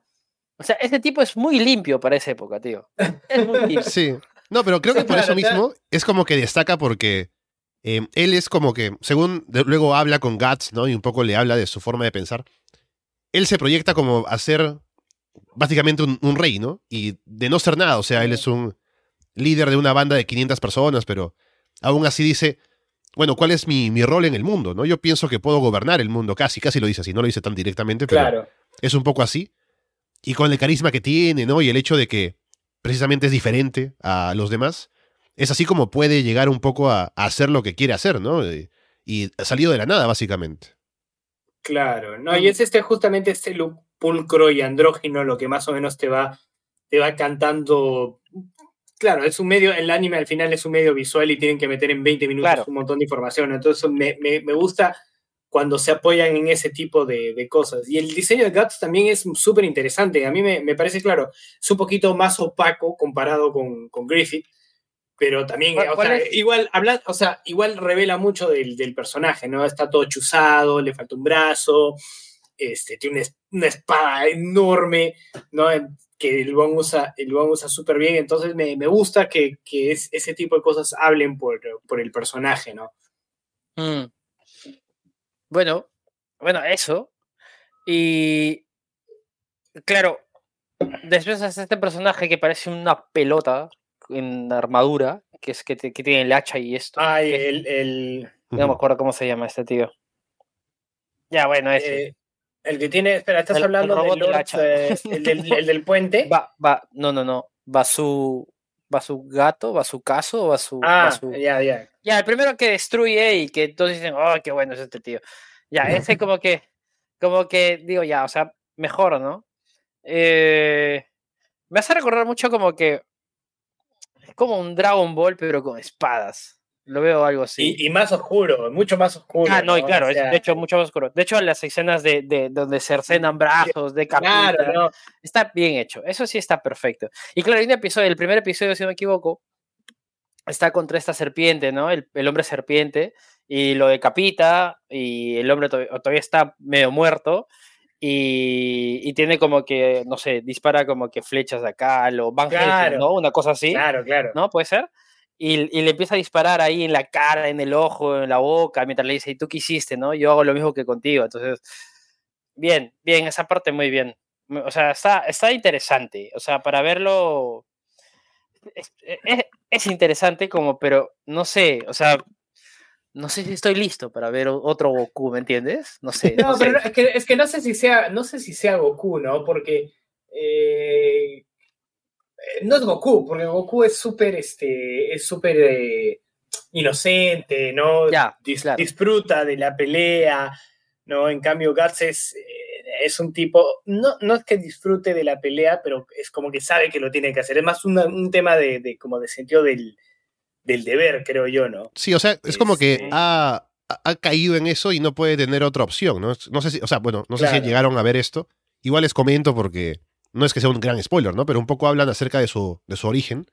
o sea, este tipo es muy limpio para esa época, tío. Es muy limpio. Sí. No, pero creo que por eso mismo es como que destaca porque eh, él es como que, según de- luego habla con Guts, ¿no? Y un poco le habla de su forma de pensar. Él se proyecta como a ser básicamente un, un rey, ¿no? Y de no ser nada, o sea, él es un líder de una banda de 500 personas, pero aún así dice, bueno, ¿cuál es mi, mi rol en el mundo, no? Yo pienso que puedo gobernar el mundo, casi, casi lo dice así, no lo dice tan directamente, pero Claro. es un poco así. Y con el carisma que tiene, ¿no? Y el hecho de que precisamente es diferente a los demás, es así como puede llegar un poco a, a hacer lo que quiere hacer, ¿no? Y, y ha salido de la nada, básicamente. Claro, no, y es este justamente este look pulcro y andrógino lo que más o menos te va, te va cantando. Claro, es un medio, el anime al final es un medio visual y tienen que meter en 20 minutos Claro. un montón de información. Entonces me, me- me gusta cuando se apoyan en ese tipo de, de cosas. Y el diseño de Guts también es súper interesante. A mí me, me parece, claro, es un poquito más opaco comparado con, con Griffith. Pero también, ¿Cuál- o sea, igual, habla, o sea, igual revela mucho del, del personaje, ¿no? Está todo chuzado, le falta un brazo, este, tiene una, es- una espada enorme, ¿no? Que el Bon usa, el Bon usa súper bien, entonces me, me gusta que, que es- ese tipo de cosas hablen por, por el personaje, ¿no? Mm. Bueno, bueno, eso. Y claro, después hace este personaje que parece una pelota en armadura, que es que, te- que tiene el hacha y esto. Ay, que- el, el, no me acuerdo cómo se llama este tío. Ya, bueno, ese. eh, el que tiene, espera, estás El- el hablando robot del del Lord, hacha. eh, el, del, el del puente. Va, va, no, no, no. Va su. Va su gato, va su caso, va su. va ah, su- ya, ya. Ya, el primero que destruye y que todos dicen, oh, qué bueno es este tío. Ya, ese como que, como que, digo, ya, o sea, mejor, ¿no? Eh, me hace recordar mucho como que es como un Dragon Ball, pero con espadas. Lo veo algo así. Y, y más oscuro, mucho más oscuro. ah, no, y claro, O es de hecho mucho más oscuro. De hecho, las escenas de, de donde cercenan brazos, de capita, Claro, no, está bien hecho. Eso sí está perfecto. Y claro, hay un episodio, el primer episodio, si no me equivoco, está contra esta serpiente, ¿no? El, el hombre serpiente, y lo decapita, y el hombre to- todavía está medio muerto, y, y tiene como que, no sé, dispara como que flechas de acá, lo Van Helsing, Claro. ¿no? Una cosa así, claro, claro. ¿no? Puede ser. Y, y le empieza a disparar ahí en la cara, en el ojo, en la boca, mientras le dice, ¿y tú qué hiciste, no? Yo hago lo mismo que contigo. Entonces, bien, bien, esa parte muy bien. O sea, está, está interesante. O sea, para verlo. Es, es- es interesante, como, pero no sé, o sea, no sé si estoy listo para ver otro Goku, ¿me entiendes? No sé. No, no sé. pero no, es que, es que no sé si sea, no sé si sea Goku, ¿no? Porque eh, eh, no es Goku, porque Goku es súper, este, es súper eh, inocente, ¿no? Ya, Dis- claro. Disfruta de la pelea, ¿no? En cambio, Guts es, eh, es un tipo, no, no es que disfrute de la pelea, pero es como que sabe que lo tiene que hacer. Es más una- un tema de, de- como de sentido del, del deber, creo yo, ¿no? Sí, o sea, es como que Este- ha, ha, caído en eso y no puede tener otra opción, ¿no? No sé si, o sea, bueno, no sé si llegaron a ver esto. Igual les comento porque no es que sea un gran spoiler, ¿no? Pero un poco hablan acerca de su, de su origen.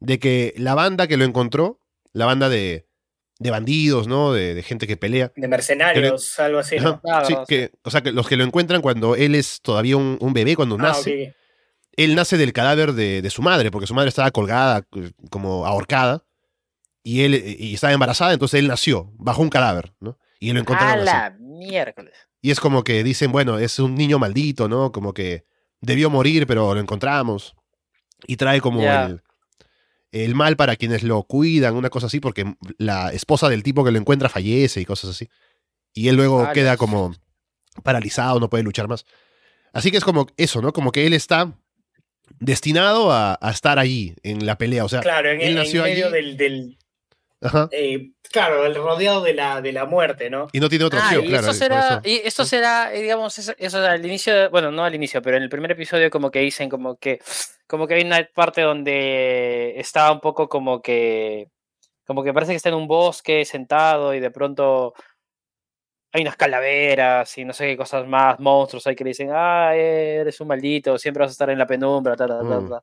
De que la banda que lo encontró, la banda de, de bandidos, ¿no? De, de gente que pelea. De mercenarios, algo así, sí. que, o sea, que los que lo encuentran cuando él es todavía un, un bebé, cuando Ah, nace. Él nace del cadáver de, de su madre, porque su madre estaba colgada, eh, como ahorcada. Y él eh, y estaba embarazada, entonces él nació bajo un cadáver, ¿no? Y lo A encontraron así. la miércoles. Y es como que dicen, bueno, es un niño maldito, ¿no? Como que debió morir, pero lo encontramos. Y trae como el, el mal para quienes lo cuidan, una cosa así, porque la esposa del tipo que lo encuentra fallece y cosas así. Y él luego queda como paralizado, no puede luchar más. Así que es como eso, ¿no? Como que él está destinado a, a estar allí en la pelea. O sea, Claro, en, él en nació medio allí. del, del ajá, eh, claro, el rodeado de la, de la muerte, ¿no? y no tiene otra Ah, opción, y claro. será, eso. y esto será, eh, digamos, eso, eso al inicio, de- bueno, no al inicio, pero en el primer episodio como que dicen como que, como que hay una parte donde está un poco como que, como que parece que está en un bosque sentado y de pronto hay unas calaveras y no sé qué cosas más, monstruos hay que le dicen, ah, eres un maldito, siempre vas a estar en la penumbra, ta, ta, ta, Mm. ta".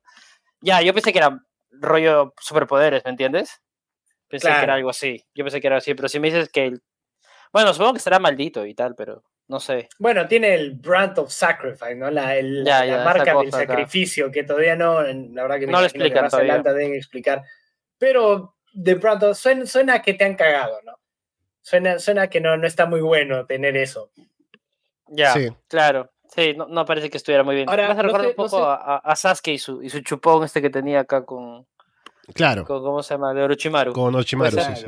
Ya, yo pensé que era rollo superpoderes, ¿me entiendes? Pensé que era algo así. Yo pensé que era así, pero si me dices que el- bueno, supongo que estará maldito y tal, pero no sé. Bueno, tiene el brand of sacrifice, ¿no? La, el- Ya, la ya, marca del acá. sacrificio, que todavía no, la verdad que No lo imagino que explican más todavía. adelante deben explicar. Pero de pronto suena, suena a que te han cagado, ¿no? Suena, suena a que no, no está muy bueno tener eso. Ya, Sí. claro. Sí, no, no parece que estuviera muy bien. Ahora, me hace no recordar sé- un no poco sé- a, a- a Sasuke y su, y su chupón este que tenía acá con, Claro, con ¿cómo se llama? De Orochimaru. con Orochimaru, Pues, sí, sí.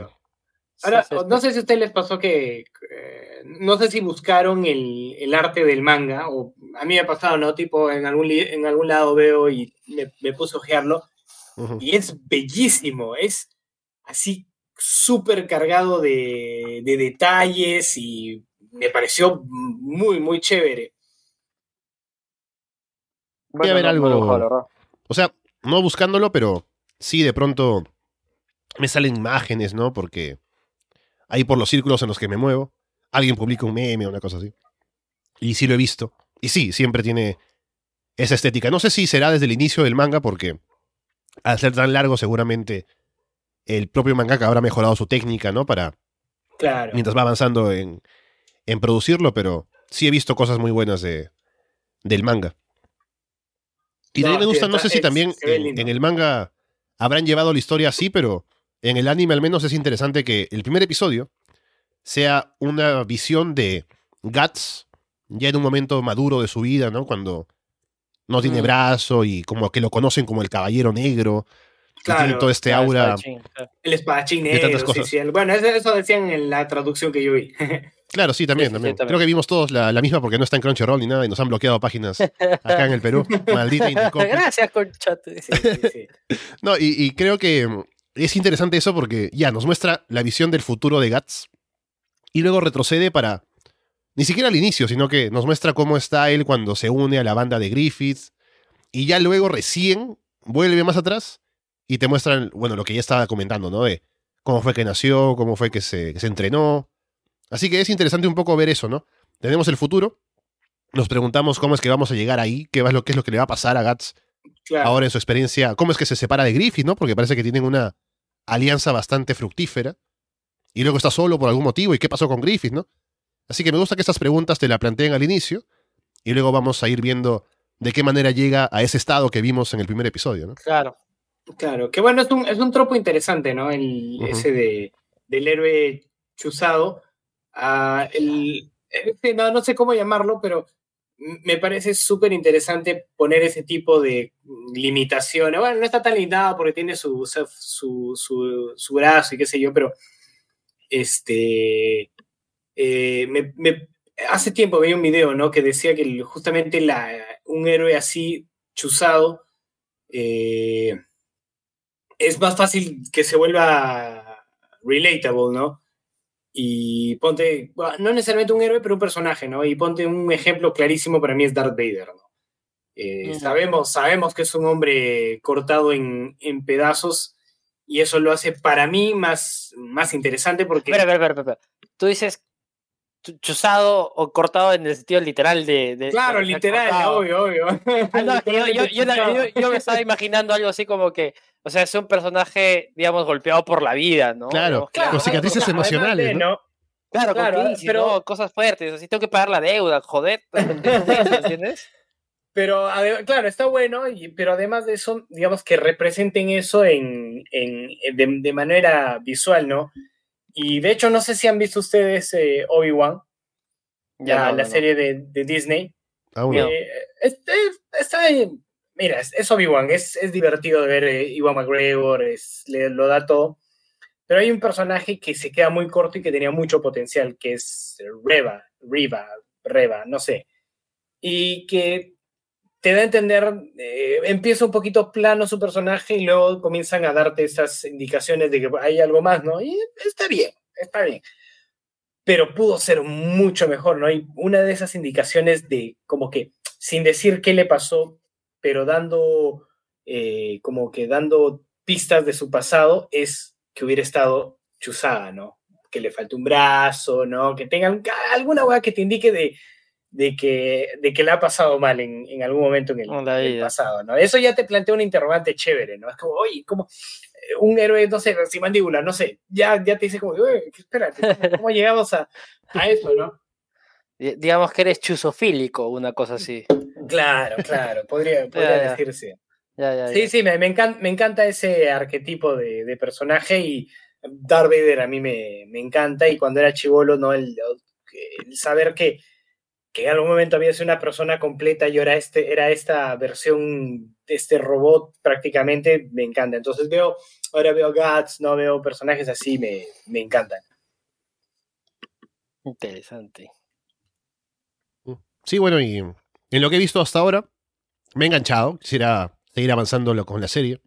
Ahora, Sí, sí, no sé si a ustedes les pasó que. eh, no sé si buscaron el, el arte del manga, o a mí me ha pasado, ¿no? Tipo, en algún, li- en algún lado veo y me, me puse a ojearlo, Ujú. y es bellísimo, es así súper cargado de, de detalles y me pareció muy, muy chévere. Haber no- no algo-. O sea, no buscándolo, pero sí de pronto me salen imágenes, ¿no? Porque ahí por los círculos en los que me muevo, alguien publica un meme o una cosa así. Y sí lo he visto. Y sí, siempre tiene esa estética. No sé si será desde el inicio del manga, porque al ser tan largo, seguramente el propio mangaka habrá mejorado su técnica, ¿no? Para Claro. mientras va avanzando en, en producirlo, pero sí he visto cosas muy buenas de, del manga. Y No, también me gusta, no sé si también en el manga habrán llevado la historia así, pero en el anime al menos es interesante que el primer episodio sea una visión de Guts ya en un momento maduro de su vida, ¿no? Cuando no tiene Mm. brazo y como que lo conocen como el caballero negro. Claro, tiene todo este aura. espadachín, claro. El espadachín negro, sí, sí, el- Bueno, eso, eso decían en la traducción que yo vi. Claro, sí, también, Sí, también. Creo que vimos todos la, la misma porque no está en Crunchyroll ni nada y nos han bloqueado páginas acá en el Perú. Maldita. Gracias, sí. No, y, y creo que es interesante eso porque ya nos muestra la visión del futuro de Guts y luego retrocede para ni siquiera al inicio, sino que nos muestra cómo está él cuando se une a la banda de Griffiths y ya luego recién vuelve más atrás y te muestran, bueno, lo que ya estaba comentando, ¿no? De cómo fue que nació, cómo fue que se, que se entrenó. Así que es interesante un poco ver eso, ¿no? Tenemos el futuro, nos preguntamos cómo es que vamos a llegar ahí, qué, va, lo, qué es lo que le va a pasar a Guts Claro. ahora en su experiencia, cómo es que se separa de Griffith, ¿no? Porque parece que tienen una alianza bastante fructífera. Y luego está solo por algún motivo. ¿Y qué pasó con Griffith, no? Así que me gusta que estas preguntas te la planteen al inicio. Y luego vamos a ir viendo de qué manera llega a ese estado que vimos en el primer episodio, ¿no? Claro. Claro, que bueno, es un, es un tropo interesante, ¿no? El. Ese de, del héroe chuzado. Ah, el, este, no, no sé cómo llamarlo, pero me parece súper interesante poner ese tipo de limitaciones. Bueno, no está tan limitado porque tiene su, su, su, su brazo y qué sé yo, pero este, eh, me, me- hace tiempo veía un video, ¿no? Que decía que justamente la, un héroe así chuzado eh, es más fácil que se vuelva relatable, ¿no? Y ponte, bueno, no necesariamente un héroe, pero un personaje, ¿no? Y ponte un ejemplo clarísimo para mí es Darth Vader, ¿no? Eh, sabemos, sabemos que es un hombre cortado en, en pedazos y eso lo hace para mí más, más interesante porque... Espera, espera, espera, espera. Tú dices chuzado o cortado en el sentido literal de... de- Claro, de- literal, cortado. obvio, obvio. Ah, no, yo, yo- yo- Literalmente yo- yo me estaba imaginando algo así como que, o sea, es un personaje, digamos, golpeado por la vida, ¿no? Claro, Claro, con cicatrices emocionales, ¿no? Claro, Claro, con crisis, pero- ¿no? Cosas fuertes, así tengo que pagar la deuda, joder. ¿Entiendes? Pero, claro, está bueno, y- pero además de eso, digamos que representen eso en, en- de, de manera visual, ¿no? Y de hecho, no sé si han visto ustedes eh, Obi-Wan, Ya, la, no, la no, no. serie de, de Disney. Aún no. Eh, es- es- está bien. Mira, es, es Obi-Wan, es, es divertido de ver eh, Iwan McGregor, es, le, lo da todo. Pero hay un personaje que se queda muy corto y que tenía mucho potencial, que es Reva, Riva, Reva, no sé. Y que te da a entender, eh, empieza un poquito plano su personaje y luego comienzan a darte esas indicaciones de que hay algo más, ¿no? Y está bien, está bien. Pero pudo ser mucho mejor, ¿no? Y una de esas indicaciones de como que, sin decir qué le pasó, pero dando, eh, como que dando pistas de su pasado, es que hubiera estado chuzada, ¿no? Que le falte un brazo, ¿no? Que tenga alguna hueá que te indique de, de, que, de que le ha pasado mal en, en algún momento en el, En el pasado, ¿no? Eso ya te plantea un interrogante chévere, ¿no? Es como, oye, como eh, un héroe, no sé, sin mandíbula, no sé, ya, ya te dice como, oye, espérate, ¿cómo, cómo llegamos a, a eso, no? Di- Digamos que eres chuzofílico, una cosa así. Claro, claro, podría, podría Ya, ya. decirse. Ya, Sí, sí, me, me, encanta, me encanta ese arquetipo de, de personaje y Darth Vader a mí me, me encanta y cuando era chivolo, ¿no? El, el saber que, que en algún momento había sido una persona completa y ahora este, era esta versión de este robot prácticamente, me encanta. Entonces veo, ahora veo Guts, no veo personajes así, me, me encantan. Interesante. Sí, bueno, y en lo que he visto hasta ahora, me he enganchado. Quisiera seguir avanzando con la serie.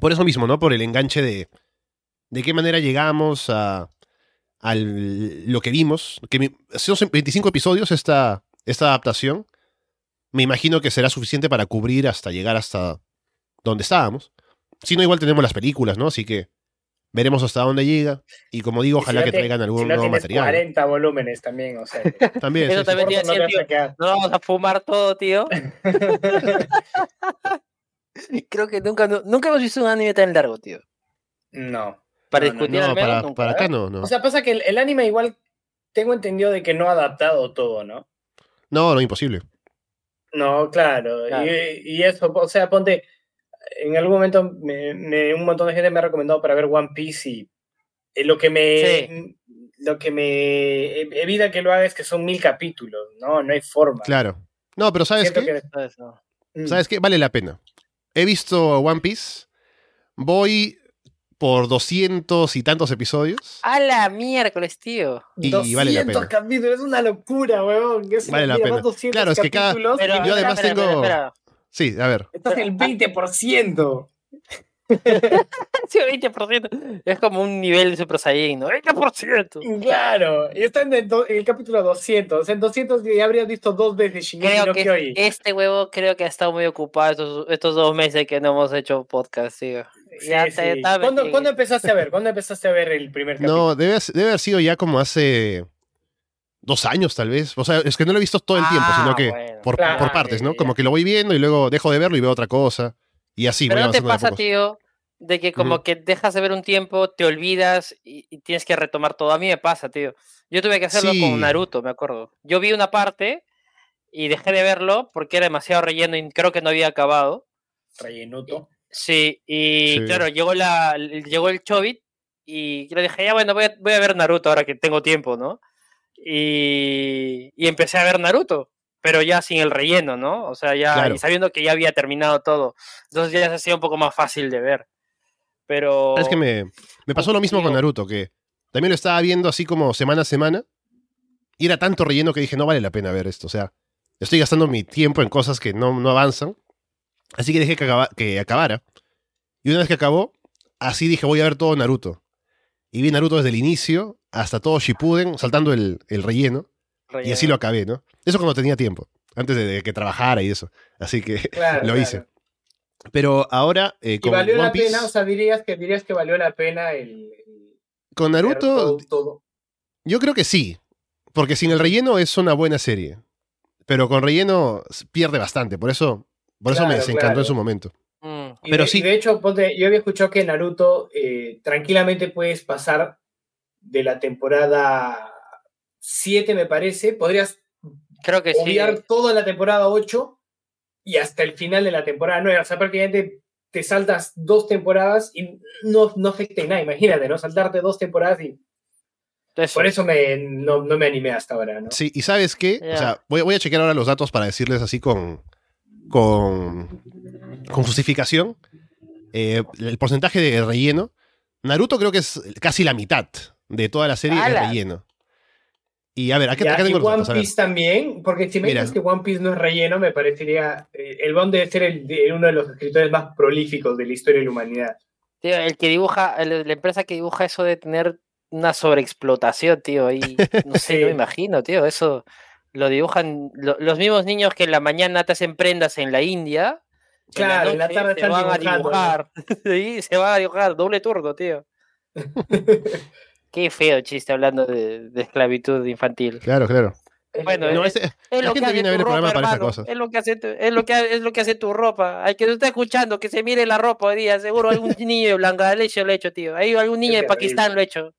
Por eso mismo, ¿no? Por el enganche de de qué manera llegamos a, al- lo que vimos. Que son 25 episodios esta, esta adaptación. Me imagino que será suficiente para cubrir hasta llegar hasta donde estábamos. Si no, igual tenemos las películas, ¿no? Así que veremos hasta dónde llega. Y como digo, Y ojalá que te- traigan algún si no nuevo material. 40 volúmenes también, o sea. También, Eso sí, sí. también a corto no decir, te vas a quedar. ¿No vamos a fumar todo, tío? Creo que nunca, nu- nunca hemos visto un anime tan largo, tío. No. Para No, no, discutir No, al menos, para, nunca, para ¿eh? acá no, no. O sea, pasa que el, el anime igual tengo entendido de que no ha adaptado todo, ¿no? No, no, imposible. No, claro. Claro. Y, y eso, o sea, ponte, en algún momento me- me- un montón de gente me ha recomendado para ver One Piece y eh, lo que me... Lo que me evita que lo haga es que son mil capítulos, ¿no? No hay forma. Claro. No, pero ¿sabes Siento qué? que-. ¿Sabes qué? Vale la pena. He visto One Piece. Voy por doscientos y tantos episodios. A la miércoles, tío. y vale la 200 pena. capítulos, es una locura, weón. Es Vale la pena. 200 Claro, es que cada- Pero, y yo espera, además espera, tengo- espera, Sí, a ver. estás el 20%. espera. Sí, 20%. Es como un nivel de Super Saiyan, ¿no? 20%. Claro, y está en el, do- en el capítulo 200. O sea, en 200 ya habrías visto dos veces Shingeki Creo no que Kyojin. este huevo creo que ha estado muy ocupado estos, estos dos meses que no hemos hecho podcast, tío. Sí, ya sí. te- está ¿Cuándo, empezaste a ver? ¿Cuándo empezaste a ver el primer capítulo? No, debe, debe haber sido ya como hace dos años, tal vez. O sea, es que no lo he visto todo el tiempo, Ah, sino que bueno, por, claro, por partes, ¿no? ya. Como que lo voy viendo y luego dejo de verlo y veo otra cosa. Y así voy Pero no te de pasa, pocos. tío, de que como que dejas de ver un tiempo, te olvidas y, y tienes que retomar todo. A mí me pasa, tío. Yo tuve que hacerlo Sí. con Naruto, me acuerdo. Yo vi una parte y dejé de verlo porque era demasiado relleno y creo que no había acabado. Rellenuto. Sí, y Sí. claro, llegó la llegó el Chobit y le dije, ya bueno, voy a, voy a ver Naruto ahora que tengo tiempo, ¿no? Y, y empecé a ver Naruto, pero ya sin el relleno, ¿no? O sea, ya Claro. y sabiendo que ya había terminado todo. Entonces ya se hacía un poco más fácil de ver. Pero Es que me, me pasó lo mismo con. Naruto, que también lo estaba viendo así como semana a semana. Y era tanto relleno que dije, no vale la pena ver esto. O sea, estoy gastando mi tiempo en cosas que no, no avanzan. Así que dejé que, acaba- que acabara. Y una vez que acabó, así dije, voy a ver todo Naruto. Y vi Naruto desde el inicio hasta todo Shippuden, saltando el, el relleno. Y así lo acabé, ¿no? Eso cuando tenía tiempo. Antes de, de que trabajara y eso. Así que Claro, lo claro. hice. Pero ahora, eh, Y con valió One la Piece, pena, o sea, dirías que, dirías que valió la pena el... el con Naruto, todo- todo. yo creo que sí. Porque sin el relleno es una buena serie. Pero con relleno pierde bastante. Por eso, por eso me desencantó claro. en su momento. Mm. Pero de, sí. de hecho, ponte, yo había escuchado que Naruto eh, tranquilamente puedes pasar de la temporada 7, me parece. Podrías Creo que sí. obviar toda la temporada 8 y hasta el final de la temporada 9. O sea, prácticamente te saltas dos temporadas y no, no afecta en nada. Imagínate, ¿no? Saltarte dos temporadas y Eso. por eso me, no, no me animé hasta ahora, ¿no? Sí, y ¿sabes qué? O sea, voy, voy a chequear ahora los datos para decirles así con, con, con justificación. Eh, el porcentaje de relleno. Naruto creo que es casi la mitad de toda la serie de ¡Hala! relleno. Y a ver, acá, Ya, acá y tengo los One datos. Piece también, porque si me Mira. dices que One Piece no es relleno, me parecería. eh, el Bond debe ser el- de- uno de los escritores más prolíficos de la historia de la humanidad. Tío, el que dibuja, el- la empresa que dibuja eso de tener una sobreexplotación, tío, ahí, no sé, Sí. no me imagino, tío, eso lo dibujan lo- los mismos niños que en la mañana te hacen prendas en la India. Claro, en la noche tarde se van a ¿no? dibujar. Sí, se van a dibujar, doble turno, tío. Qué feo chiste hablando de, de esclavitud infantil. Claro, claro. Bueno, No, es- Es la lo que hace viene a tu ver el programa ropa, para esas hermano. cosas. Es lo que hace tu, es lo que es lo que hace tu ropa. Al que nos está escuchando, que se mire la ropa hoy día, seguro algún niño de Bangladesh lo ha hecho, tío. Hay algún niño de terrible. Pakistán lo ha hecho.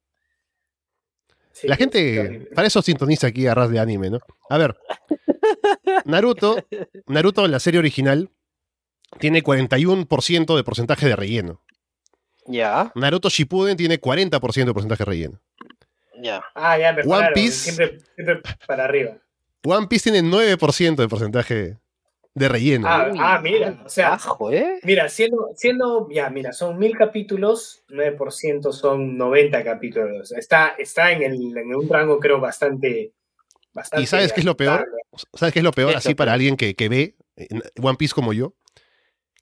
Sí, la gente, para eso sintoniza aquí a ras de anime, ¿no? A ver, Naruto, Naruto, la serie original, tiene 41% de porcentaje de relleno. Ya, Naruto Shippuden tiene 40% de porcentaje de relleno. ya. Ah, ya. One Piece. Siempre, siempre para arriba. One Piece tiene 9% de porcentaje de relleno. Ah, Uy, ah, mira, o sea, Bajo, ¿eh? Mira, siendo, siendo, ya, mira, son mil capítulos, 9% son 90 capítulos. Está, está en, el, en un rango, creo, bastante. bastante ¿Y sabes qué es lo peor? ¿Sabes qué es lo peor ¿Qué es así para alguien que, que ve One Piece como yo?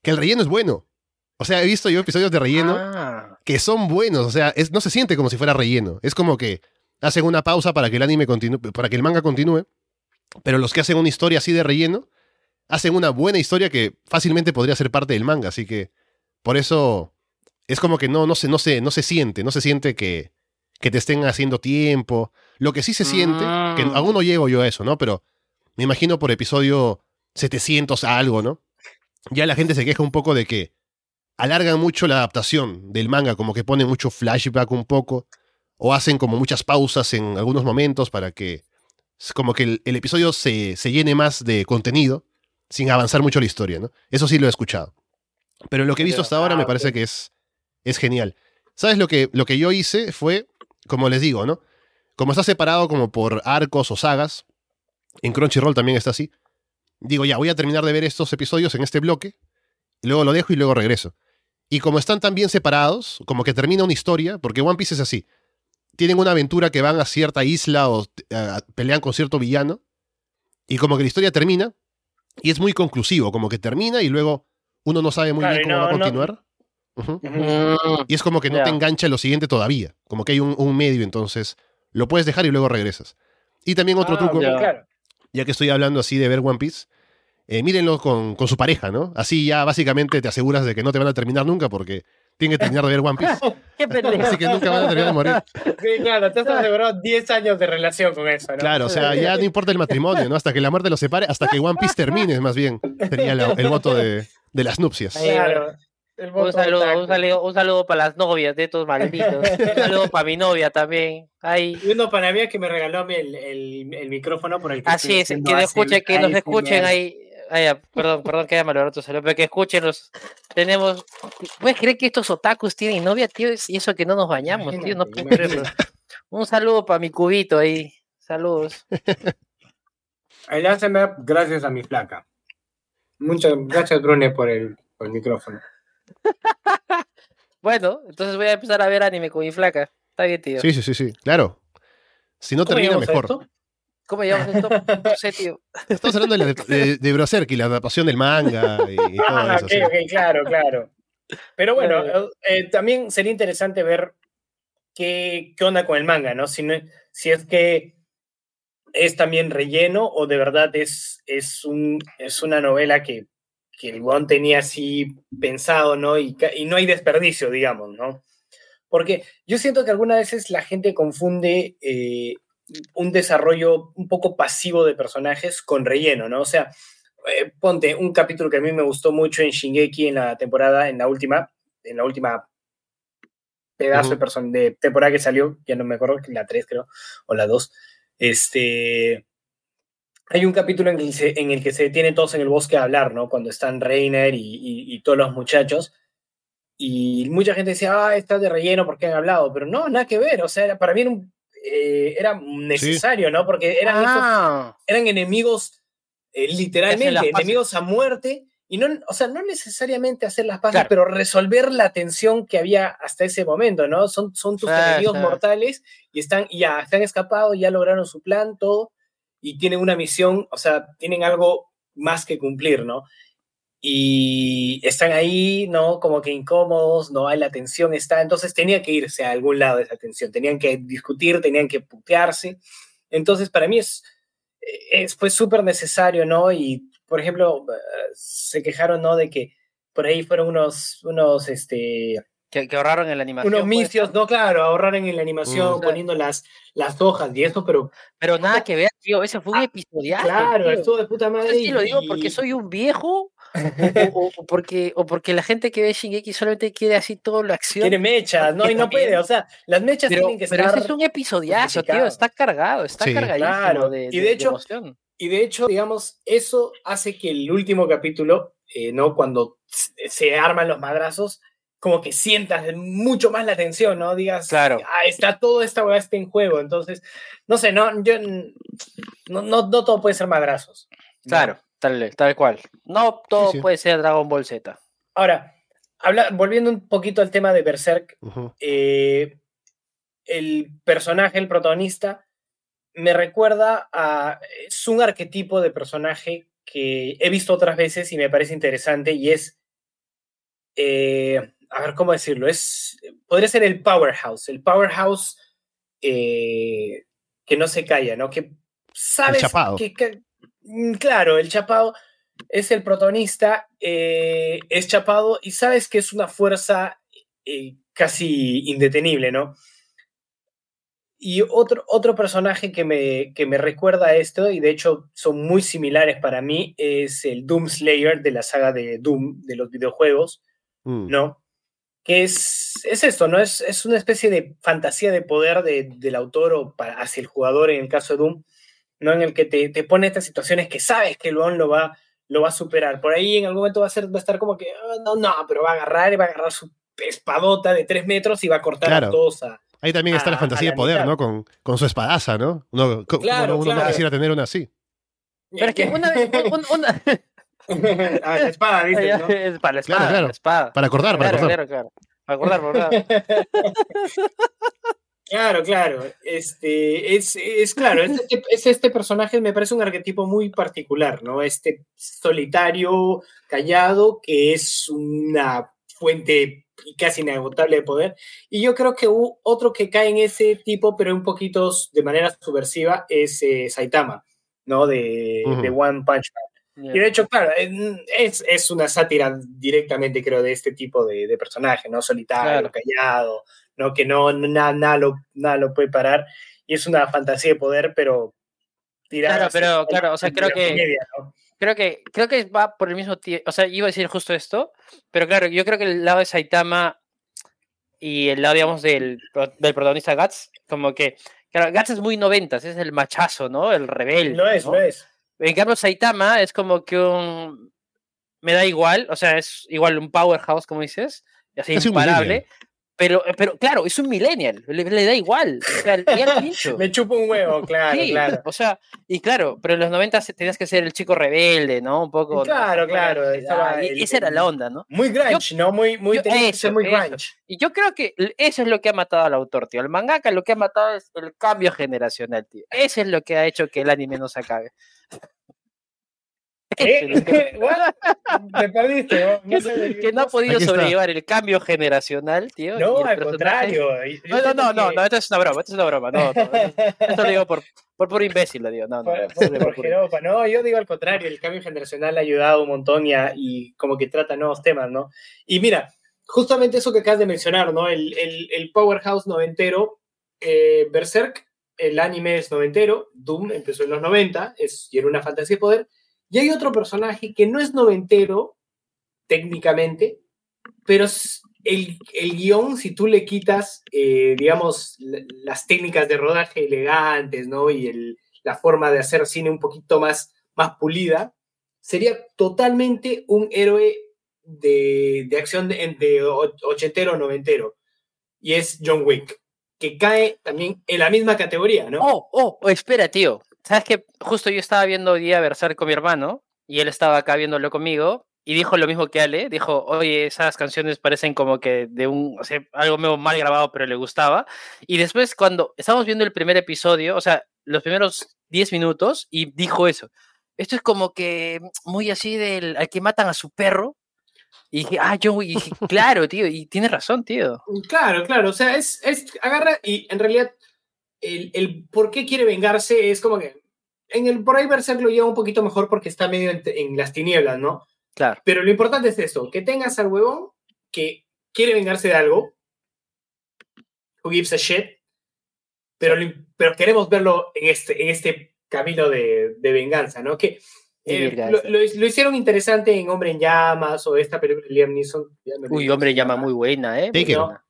Que el relleno es bueno. O sea, he visto yo episodios de relleno Ah, que son buenos. O sea, es, no se siente como si fuera relleno. Es como que hacen una pausa para que el anime continúe, para que el manga continúe. Pero los que hacen una historia así de relleno, hacen una buena historia que fácilmente podría ser parte del manga. Así que, por eso, es como que no, no, se, no, se, no se siente. No se siente que, que te estén haciendo tiempo. Lo que sí se siente, que Mm. aún no llego yo a eso, ¿no? Pero me imagino por episodio 700 a algo, ¿no? Ya la gente se queja un poco de que alargan mucho la adaptación del manga, como que ponen mucho flashback un poco, o hacen como muchas pausas en algunos momentos para que como que el, el episodio se, se llene más de contenido sin avanzar mucho la historia, ¿no? Eso sí lo he escuchado. Pero lo que he visto hasta ahora ah, me parece que es, es genial. ¿Sabes lo que, lo que yo hice? Fue, como les digo, ¿no? Como está separado como por arcos o sagas, en Crunchyroll también está así. Digo, ya, voy a terminar de ver estos episodios en este bloque, y luego lo dejo y luego regreso. Y como están tan bien separados, como que termina una historia, porque One Piece es así. Tienen una aventura que van a cierta isla o eh, pelean con cierto villano, y como que la historia termina, y es muy conclusivo, como que termina y luego uno no sabe muy Claro, bien cómo no- va a no- continuar. Mm, Y es como que no te engancha lo siguiente todavía. Como que hay un, un medio, entonces lo puedes dejar y luego regresas. Y también otro Ah, truco, ya que estoy hablando así de ver One Piece, eh, mírenlo con, con su pareja, ¿no? Así ya básicamente te aseguras de que no te van a terminar nunca porque tienen que terminar de ver One Piece. Qué pendejo. Así que nunca van a terminar de morir. Sí, claro, te has asegurado 10 años de relación con eso, ¿no? Claro, o sea, ya no importa el matrimonio, ¿no? Hasta que la muerte los separe, hasta que One Piece termine, más bien, sería la- el voto de, de las nupcias. Claro. El Un saludo, un saludo, un saludo para las novias de estos malditos. Un saludo para mi novia también. Ay, Y uno para mí es que me regaló a mí el, el, el micrófono por el que así es, que nos escuchen, que nos escuchen ahí. Ay, ya, perdón, perdón que haya malogrado tu saludo, pero que escuchen los. Tenemos. ¿Puedes creer que estos otakus tienen novia, tío? Y eso que no nos bañamos, tío. No puedo Imagínate, creerlo. Un saludo para mi cubito ahí. Saludos. El ASMR gracias a mi flaca. Muchas gracias, Brune, por el, por el micrófono. Bueno, entonces voy a empezar a ver anime con mi flaca. Está bien, tío. Sí, sí, sí, sí, claro. Si no ¿Cómo termina, mejor. ¿Cómo llamamos esto? No sé, tío. Estamos hablando de, la- de, de Berserk y la adaptación del manga y, y todo Ah, eso. sí. claro, claro. Pero bueno, Eh. eh, también sería interesante ver qué, qué onda con el manga, ¿no? Si, no- si es que es también relleno o de verdad es, es, un, es una novela que, que el guion tenía así pensado, ¿no? Y, y no hay desperdicio, digamos, ¿no? Porque yo siento que algunas veces la gente confunde eh, un desarrollo un poco pasivo de personajes con relleno, ¿no? O sea, eh, ponte un capítulo que a mí me gustó mucho en Shingeki en la temporada, en la última, en la última pedazo de, de, temporada que salió, ya no me acuerdo, la 3 creo, o la 2. Este, hay un capítulo en el, que se, en el que se detienen todos en el bosque a hablar, ¿no? Cuando están Reiner y, todos los muchachos. Y mucha gente decía, ah, está de relleno porque han hablado, pero no, nada que ver. O sea, para mí era, eh, era necesario, ¿no? Porque eran, ah. eran enemigos, eh, literalmente, enemigos a muerte. Y no, o sea, no necesariamente hacer las paces, pero resolver la tensión que había hasta ese momento, ¿no? Son, son tus enemigos mortales y están, ya, están escapados, ya lograron su plan, todo y tienen una misión, o sea, tienen algo más que cumplir, ¿no? Y están ahí, ¿no? Como que incómodos, no hay la tensión está, entonces tenía que irse a algún lado de esa tensión, tenían que discutir, tenían que putearse. Entonces, para mí es, es fue súper necesario, ¿no? Y, por ejemplo, se quejaron, ¿no? De que por ahí fueron unos, unos, este, que, ahorraron en la animación. Unos misios, no, claro, ahorraron en la animación, mm. poniendo las, las hojas y eso, pero. Pero nada que ver, tío, ese fue un ah, episodio. Claro, estuvo de puta madre. Yo sí lo digo porque soy un viejo. o, porque, o porque la gente que ve Shingeki solamente quiere así todo la acción. Tiene mechas, no, y no puede, o sea, las mechas tienen que pero estar. Pero es un episodiazo, tío, está cargado, está cargadísimo claro. de, y de, hecho, Y de hecho, digamos, eso hace que el último capítulo, eh, ¿no? Cuando se arman los madrazos, como que sientas mucho más la tensión, ¿no? Digas, claro. Ah, está todo esta weá está en juego. Entonces, no sé, no, yo no, no, todo puede ser madrazos. Claro, tal, tal cual. No todo puede ser Dragon Ball Z. Ahora, habla, volviendo un poquito al tema de Berserk, eh, el personaje, el protagonista, me recuerda a. Es un arquetipo de personaje que he visto otras veces y me parece interesante y es. Eh, a ver cómo decirlo, es, podría ser el powerhouse, el powerhouse eh, que no se calla, ¿no? Que sabes que, mm, claro, el chapado es el protagonista, eh, es chapado y sabes que es una fuerza eh, casi indetenible, ¿no? Y otro, otro personaje que me, que me recuerda a esto, y de hecho son muy similares para mí, es el Doom Slayer de la saga de Doom, de los videojuegos, mm. ¿no? que es, es esto, ¿no? Es, es una especie de fantasía de poder del autor o para, hacia el jugador en el caso de Doom, ¿no? En el que te, te pone estas situaciones que sabes que el lo va, lo va a superar. Por ahí en algún momento va a, ser, va a estar como que, ah, no, no, pero va a agarrar y va a agarrar su espadota de tres metros y va a cortar a todos a, Ahí también está la fantasía de poder, ¿no? Con, con, su espadaza, ¿no? Uno, claro, uno, no quisiera tener una así. Pero es que una vez, una, ah, la espada, dices, ¿no? Es para la espada, claro, La espada. Para acordar, para acordar. Claro, Para acordar, para acordar. Claro, claro. Este, es, es claro, es este, es este, personaje, me parece un arquetipo muy particular, ¿no? Este solitario, callado, que es una fuente casi inagotable de poder. Y yo creo que otro que cae en ese tipo, pero un poquito de manera subversiva, es eh, Saitama, ¿no? De, de One Punch Man. Y de hecho, claro, es, es, una sátira directamente, creo, de este tipo de, de personaje, ¿no? Solitario, callado, ¿no? Que no, nada, nada, lo, nada lo puede parar. Y es una fantasía de poder, pero Claro, pero claro, o sea, creo que, creo que creo que va por el mismo tiempo, o sea, iba a decir justo esto, pero claro, yo creo que el lado de Saitama y el lado, digamos, del, del protagonista Guts, como que, claro, Guts es muy noventas, es el machazo, ¿no? El rebelde. Lo es, lo es. En cambio, Saitama es como que un. Me da igual, o sea, es igual un powerhouse, como dices, así imparable. Pero, pero claro, es un millennial, le, da igual. O sea, Me chupo un huevo, claro, claro. O sea, y claro, pero en los 90 tenías que ser el chico rebelde, ¿no? Un poco. Claro, claro. esa era la onda, ¿no? Muy grunge, ¿no? Muy, muy, eso, muy grunge. Y yo creo que eso es lo que ha matado al autor, tío. El mangaka lo que ha matado es el cambio generacional, tío. Eso es lo que ha hecho que el anime no se acabe. ¿Eh? Me perdiste. ¿no? No que, sé que no ha podido Aquí está. sobrellevar el cambio generacional, tío. No, al personaje- contrario. No, no, no, no, que- no, esto es una broma, esto es una broma. No, no, esto, lo digo por, por puro imbécil, lo digo. No, no, Por, no, por- por jeropa. No, yo digo al contrario, el cambio generacional ha ayudado un montón y, a- y como que trata nuevos temas, ¿no? Y mira, justamente eso que acabas de mencionar, ¿no? El, el, el Powerhouse noventero, eh, Berserk, el anime es noventero, Doom empezó en los 90, es, y era una fantasía de poder, y hay otro personaje que no es noventero, técnicamente, pero el, el guion, si tú le quitas, eh, digamos, la- las técnicas de rodaje elegantes, ¿no? Y el, la forma de hacer cine un poquito más, más pulida, sería totalmente un héroe de, de acción de, ochentero o noventero. Y es John Wick, que cae también en la misma categoría, ¿no? Oh, oh, espera, tío. ¿Sabes qué? Justo yo estaba viendo hoy día Berserk con mi hermano y él estaba acá viéndolo conmigo y dijo lo mismo que Ale. Dijo, oye, esas canciones parecen como que de un, o sea, algo medio mal grabado, pero le gustaba. Y después, cuando estábamos viendo el primer episodio, o sea, los primeros 10 minutos, y dijo eso. Esto es como que muy así del al que matan a su perro. Y dije, ah, yo, y dije, claro, tío, y tiene razón, tío. Claro, claro, o sea, es, es agarra y en realidad el, el por qué quiere vengarse es como que en el por ahí Berserk lo lleva un poquito mejor porque está medio en, en las tinieblas, ¿no? Claro. Pero lo importante es esto, que tengas al huevón que quiere vengarse de algo, who gives a shit, pero, pero queremos verlo en este, en este camino de, de venganza, ¿no? Que eh, lo, lo- lo hicieron interesante en Hombre en Llamas o esta película de Liam Neeson. Uy, hombre, cómo se llama muy buena, ¿eh? Muy buena.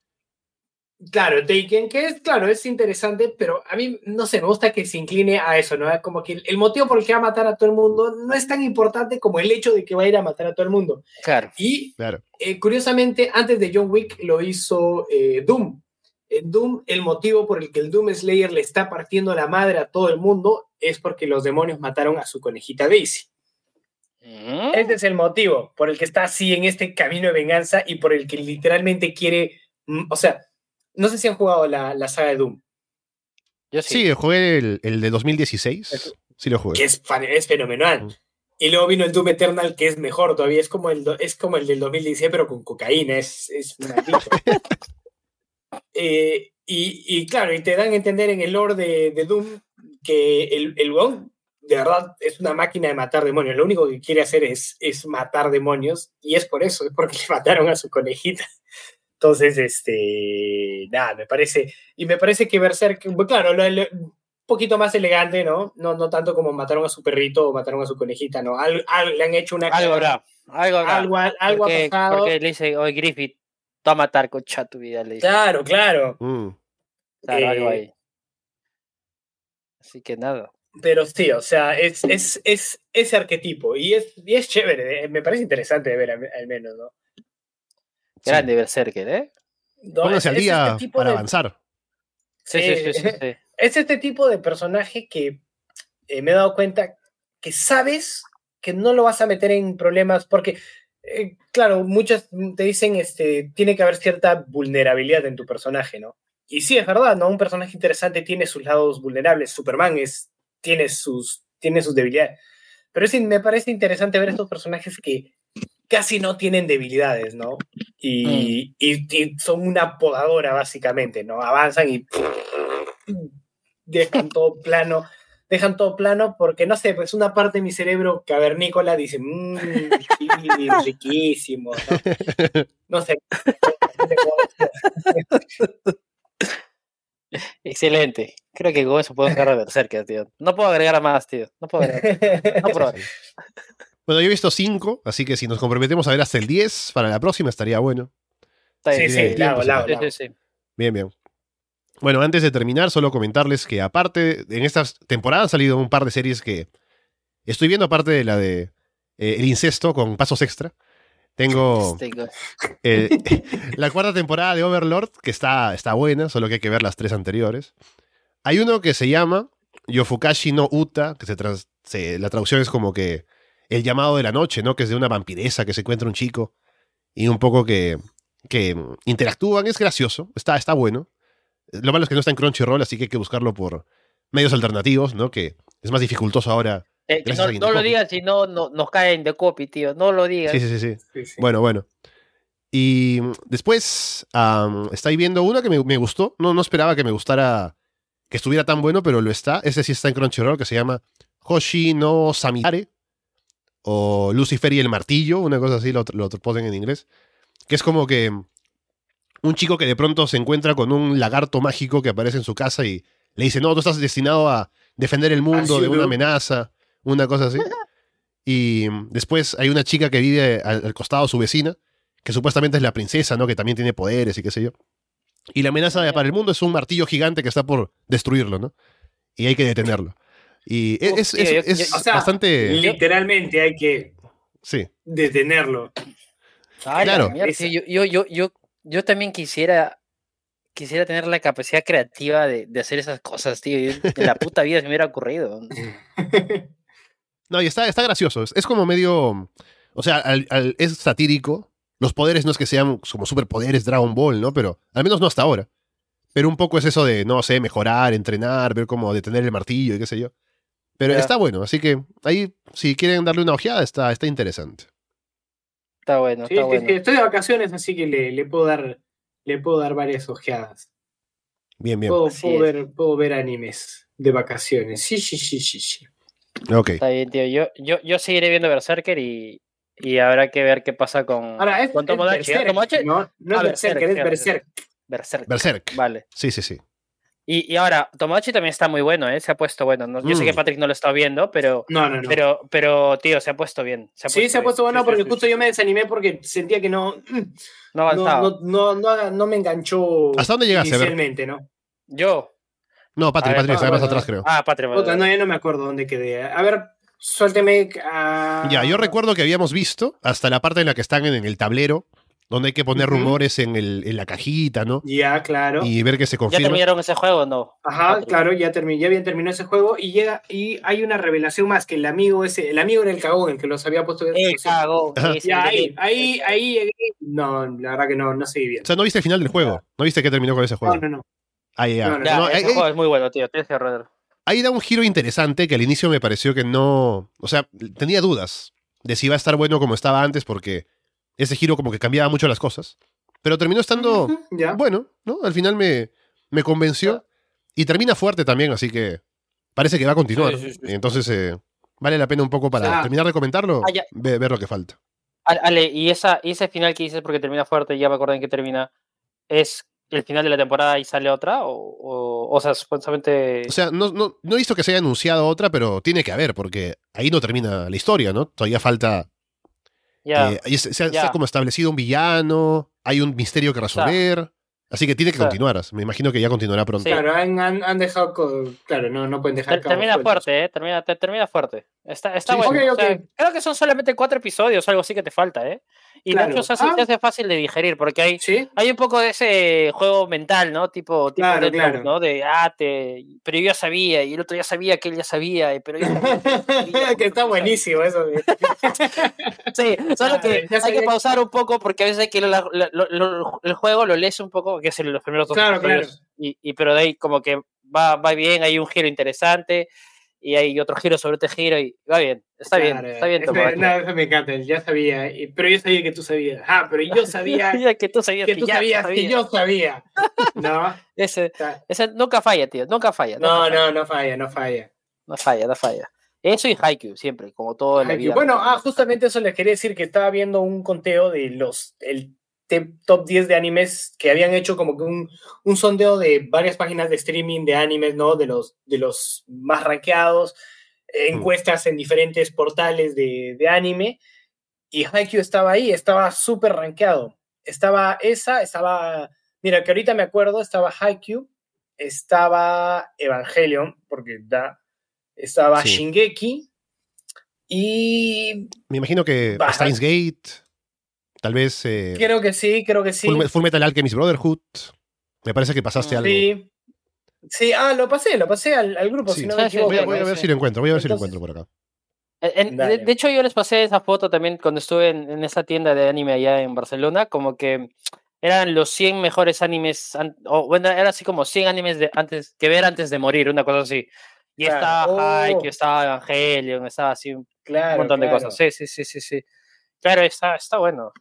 Claro, Taken, que es, claro, es interesante, pero a mí, no sé, me gusta que se incline a eso, ¿no? Como que el, el motivo por el que va a matar a todo el mundo no es tan importante como el hecho de que va a ir a matar a todo el mundo. Claro. Y Claro. eh, curiosamente, antes de John Wick lo hizo eh, Doom. En Doom, el motivo por el que el Doom Slayer le está partiendo la madre a todo el mundo es porque los demonios mataron a su conejita Daisy. Mm. Ese es el motivo por el que está así en este camino de venganza y por el que literalmente quiere, mm, o sea, no sé si han jugado la, la saga de Doom, Yo sí. Sí, jugué el, el de 2016. Sí lo jugué. que es, fenomenal. Mm. Y luego vino el Doom Eternal, que es mejor todavía, es como el, es como el del 2016, pero con cocaína, es, es maldito. Eh, y, y claro, y te dan a entender en el lore de, de Doom que el, el weón de verdad es una máquina de matar demonios. Lo único que quiere hacer es, es matar demonios, y es por eso, es porque le mataron a su conejita. Entonces, este, nada, me parece, y me parece que Berserk, bueno, claro, lo- lo- un poquito más elegante, ¿no? ¿no? No tanto como mataron a su perrito o mataron a su conejita, ¿no? Al- al- le han hecho una... Algo habrá. Algo habrá. Algo, algo porque, ha pasado. porque le dice, oye, Griffith, tú a matar, concha tu vida, le dice. Claro, claro. Mm. Claro, algo eh, ahí. Así que nada. Pero sí, o sea, es, es, es ese arquetipo y es, y es chévere, eh, me parece interesante de ver al, al menos, ¿no? Grande Berserker, ¿eh? No, Pónganse al día este tipo para de- avanzar. Sí, sí, sí, sí, Eh, sí. es este tipo de personaje que eh, me he dado cuenta que sabes que no lo vas a meter en problemas porque, eh, claro, muchos te dicen, este, tiene que haber cierta vulnerabilidad en tu personaje, ¿no? Y sí, es verdad, ¿no? Un personaje interesante tiene sus lados vulnerables. Superman es, tiene, sus, tiene sus debilidades. Pero sí, me parece interesante ver estos personajes que casi no tienen debilidades, ¿no? Y, y- y son una podadora, básicamente, ¿no? Avanzan y dejan todo plano, dejan todo plano porque, no sé, pues una parte de mi cerebro cavernícola dice, mmm, sí, riquísimo, ¿no? No sé. Excelente. Creo que con eso puedo dejar de Berserker, tío. No puedo agregar más, tío. No puedo agregar. No puedo. Bueno, yo he visto 5, así que si nos comprometemos a ver hasta el 10 para la próxima estaría bueno. Está Sí, bien. sí, tiempo, la hago, Sí, sí, sí. Bien, bien. Bueno, antes de terminar, solo comentarles que aparte, en estas temporadas han salido un par de series que estoy viendo, aparte de la de eh, El incesto con pasos extra. Tengo Este, eh, la cuarta temporada de Overlord, que está, está buena, solo que hay que ver las tres anteriores. Hay uno que se llama Yofukashi no Uta, que se trans- se- la traducción es como que el llamado de la noche, ¿no? Que es de una vampiresa que se encuentra un chico y un poco que, que interactúan. Es gracioso, está, está bueno. Lo malo es que no está en Crunchyroll, así que hay que buscarlo por medios alternativos, ¿no? Que es más dificultoso ahora Eh, no, lo digas si no, no nos caen de copy, tío. No lo digas. Sí, sí, sí, sí. Bueno, bueno. Y después estoy viendo una que me, me gustó. No, no esperaba que me gustara, que estuviera tan bueno, pero lo está. Ese sí está en Crunchyroll, que se llama Hoshi no Samitare. O Lucifer y el martillo, una cosa así, lo, lo ponen en inglés. Que es como que un chico que de pronto se encuentra con un lagarto mágico que aparece en su casa y le dice, no, tú estás destinado a defender el mundo As de una amenaza, una cosa así. Y después hay una chica que vive al, al costado de su vecina, que supuestamente es la princesa, ¿no? Que también tiene poderes y qué sé yo. Y la amenaza de- para el mundo es un martillo gigante que está por destruirlo, ¿no? Y hay que detenerlo. Y es, Uf, es- tío, es- yo- es yo- o sea, bastante... Literalmente hay que Sí. detenerlo. Ay, Claro. yo, yo, yo, yo, yo también quisiera, quisiera tener la capacidad creativa de, de hacer esas cosas, tío. En la puta vida se me hubiera ocurrido. No, y está, está gracioso. Es, es como medio... O sea, al- al- es satírico. Los poderes no es que sean como superpoderes Dragon Ball, ¿no? Pero al menos no hasta ahora. Pero un poco es eso de, no sé, mejorar, entrenar, ver cómo detener el martillo y qué sé yo. Pero Ya. está bueno, así que ahí, si quieren darle una ojeada, está, está interesante. Está bueno, Sí, está es bueno. que estoy de vacaciones, así que le, le puedo dar le puedo dar varias ojeadas. Bien, bien. Puedo, puedo ver, puedo ver animes de vacaciones. Sí, sí, sí, sí, sí. Ok. Está bien, tío. Yo, yo, yo seguiré viendo Berserker y, y habrá que ver qué pasa con, Ahora, es, con es Tomodachi. ¿eh? Berserk, Tomodachi- no, no es Berserker, es Berserk, Berserk. Berserk. Berserk. Vale. Sí, sí, sí. Y, y ahora, Tomodachi también está muy bueno, ¿eh? Se ha puesto bueno. No- yo sé que Mm. Patrick no lo está viendo, pero, No, no, no. pero, pero tío, se ha puesto bien. Se ha sí, se ha puesto bien. bueno porque sí, justo sí. yo me desanimé porque sentía que no, No no, avanzaba. no, no, no, me enganchó ¿Hasta dónde llegaste a inicialmente, ¿no? Yo. No, Patrick, A ver, Patrick, está más atrás, creo. Ah, Patrick. Puta, no, ya no me acuerdo dónde quedé. A ver, suélteme. ah, Ya, yo recuerdo que habíamos visto hasta la parte en la que están en el tablero, donde hay que poner rumores en, el, en la cajita, ¿no? Ya, claro. Y ver que se ¿Ya confirma. terminaron ese juego o no? Ajá, Patrick? claro, ya, ya bien terminó ese juego y llega y hay una revelación más que el amigo ese, el amigo era el cagón, el que los había puesto. Eh. Sí, sí, Ya, ahí, ahí, ahí llegué. No, la verdad que no, no seguí bien. O sea, no viste el final del juego. No viste que terminó con ese juego. No, no, no. Ah, ya, ya. No, no, Ya, No, ese ahí- ahí- juego es muy bueno, tío. Tienes que ahí da un giro interesante que al inicio me pareció que no. O sea, tenía dudas de si iba a estar bueno como estaba antes, porque ese giro como que cambiaba mucho las cosas. Pero terminó estando bueno, ¿no? Al final me, me convenció. Y termina fuerte también, así que parece que va a continuar. Sí, sí, sí. Entonces, eh, vale la pena un poco para Ah. terminar de comentarlo, Ah, ver lo que falta. Ale, y, esa, y ese final que dices porque termina fuerte, ya me acuerdo en que termina, ¿es el final de la temporada y sale otra? O, o, o sea, supuestamente... O sea, no, no, no he visto que se haya anunciado otra, pero tiene que haber, porque ahí no termina la historia, ¿no? Todavía falta. Ya, eh, se, se ha, se ha ya. como establecido un villano, hay un misterio que resolver. así que tiene que o continuar. Me imagino que ya continuará pronto. Sí. Claro, han, han, han dejado. Claro, no, no pueden dejar. ter- termina fuerte, ¿eh? Termina, te- termina fuerte. Está, está Sí, bueno. o sea, creo que son solamente cuatro episodios, algo así que te falta, ¿eh? Y Claro. de hecho se hace, Ah. se hace fácil de digerir porque hay, Sí, hay un poco de ese juego mental, ¿no? Tipo, tipo Claro, Note, claro. ¿no? De, ah, te... pero yo ya sabía, y el otro ya sabía que él ya sabía, y- pero yo que está buenísimo eso. de- Sí, solo Ah, que hay que sabía- pausar un poco porque a veces hay que lo- el juego lo lees un poco, que es en los primeros dos Claro, episodios, Y, y pero de ahí como que va, va bien, hay un giro interesante y hay otro giro sobre este giro y va bien, está bien, está bien Tomodachi. no, eso me encanta. Ya sabía, pero yo sabía que tú sabías. Ah, pero yo sabía que tú sabías que tú ya sabías que yo sabía. No, Ese, ese nunca falla, tío, nunca falla. no, no, no falla, no falla. no falla, no falla. Eso y Haikyuu siempre, como todo en la vida. Bueno, ah, justamente eso les quería decir que estaba viendo un conteo de los el top 10 de animes que habían hecho como que un, un sondeo de varias páginas de streaming de animes, ¿no? De los, de los más rankeados, encuestas en diferentes portales de, de anime. Y Haikyuu estaba ahí, estaba súper rankeado. Estaba esa, estaba. Mira, que ahorita me acuerdo, estaba Haikyuu, estaba Evangelion, porque da. Estaba Sí. Shingeki. Y Me imagino que. Steins Gate, tal vez eh, creo que sí, creo que sí. Full, Full Metal Alchemist Brotherhood. Me parece que pasaste Mm, algo. Sí. Sí, ah, lo pasé, lo pasé al, al grupo, Sí. si no Sí, me sí, equivoco. Voy a, voy a ver sí. si lo encuentro, voy a ver si lo Entonces- encuentro por acá. En- de, de hecho, yo les pasé esa foto también cuando estuve en, en esa tienda de anime allá en Barcelona, como que eran los 100 mejores animes, an- o bueno, era así como 100 animes de antes, que ver antes de morir, una cosa así. Y Claro. estaba Oh. Haikyuu, estaba Evangelion, estaba así un Claro. montón de claro. cosas. Sí, sí, sí, sí, sí. Claro, está, está bueno.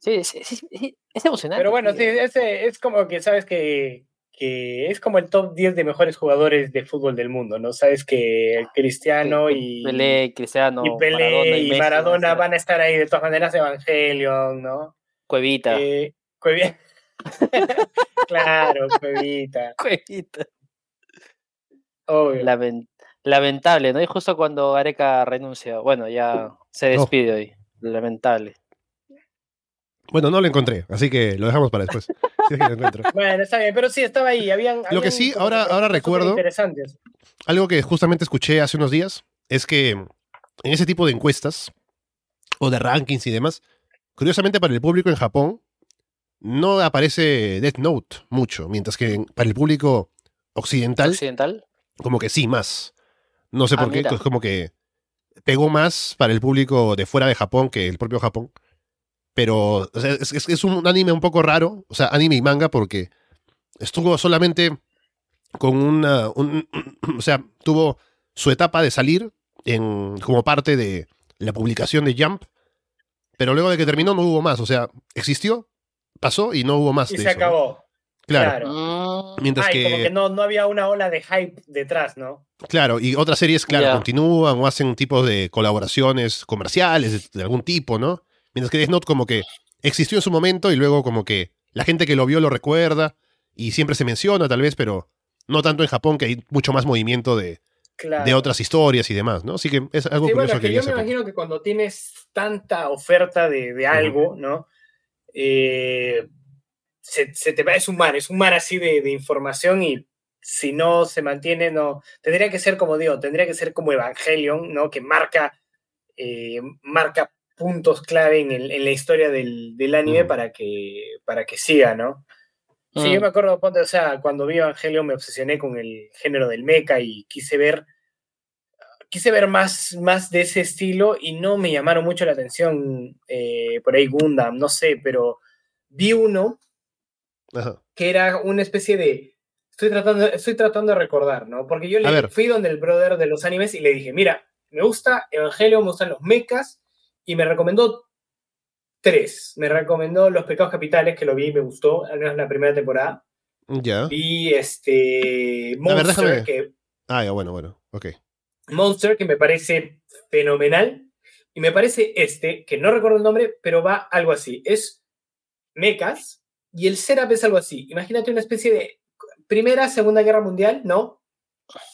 Sí, sí, sí, sí, es emocionante. Pero bueno, sí, ese es como que sabes que, que es como el top 10 de mejores jugadores de fútbol del mundo, ¿no? Sabes que Cristiano y, Pelé, Cristiano, y Pelé Maradona y Messi Maradona van a van a estar ahí de todas maneras, Evangelion, ¿no? Cuevita. Eh, Cuevi- claro, Cuevita, Cuevita. obvio. Lamen- lamentable, ¿no? Y justo cuando Gareca renuncia, bueno, ya se No. despide hoy. Lamentable. Bueno, no lo encontré, así que lo dejamos para después. Si es que lo encuentro. Bueno, está bien, pero sí, estaba ahí. Habían, Lo que sí, ahora- que ahora recuerdo- Interesantes. Algo que justamente escuché hace unos días es que en ese tipo de encuestas o de rankings y demás, curiosamente para el público en Japón no aparece Death Note mucho, mientras que para el público occidental Occidental. como que sí más. No sé Ah, por qué, mira. es como que pegó más para el público de fuera de Japón que el propio Japón. Pero o sea, es, es- es un anime un poco raro, o sea, anime y manga, porque estuvo solamente con una. un- o sea, tuvo su etapa de salir en, como parte de la publicación de Jump, pero luego de que terminó no hubo más, o sea, existió, pasó y no hubo más. Y de se eso, ¿no? acabó. Claro. Claro. Mm, Mientras Ay, que, como que no, no había una ola de hype detrás, ¿no? Claro, y otras series, claro, continúan o hacen tipos de colaboraciones comerciales de, de algún tipo, ¿no? Mientras que Death Note como que existió en su momento y luego como que la gente que lo vio lo recuerda y siempre se menciona tal vez, pero no tanto en Japón que hay mucho más movimiento de, Claro. de otras historias y demás, ¿no? Así que es algo Sí, curioso bueno, que que yo me imagino que cuando tienes tanta oferta de, de algo, ¿no? Eh, se, se te va, es un mar, es un mar así de, de información y si no se mantiene, no. Tendría que ser como digo, tendría que ser como Evangelion, ¿no? Que marca, eh, marca puntos clave en, el- en la historia del, del anime Ujú. para, que, para que siga, ¿no? Sí, Mm. yo me acuerdo, o sea, cuando vi Evangelion me obsesioné con el género del mecha y quise ver, quise ver más, más de ese estilo y no me llamaron mucho la atención eh, por ahí Gundam, no sé, pero vi uno Ajá. que era una especie de, estoy tratando, estoy tratando de recordar, ¿no? Porque yo le fui donde el brother de los animes y le dije, mira, me gusta Evangelion, me gustan los mechas y me recomendó tres. Me recomendó Los Pecados Capitales, que lo vi y me gustó, al menos la primera temporada. Ya. Vi este ver, Monster, déjame- que, Ah, ya, bueno, bueno. Ok. Monster, que me parece fenomenal. Y me parece este, que no recuerdo el nombre, pero va algo así. Es mechas y el setup es algo así. Imagínate una especie de Primera, Segunda Guerra Mundial, ¿no?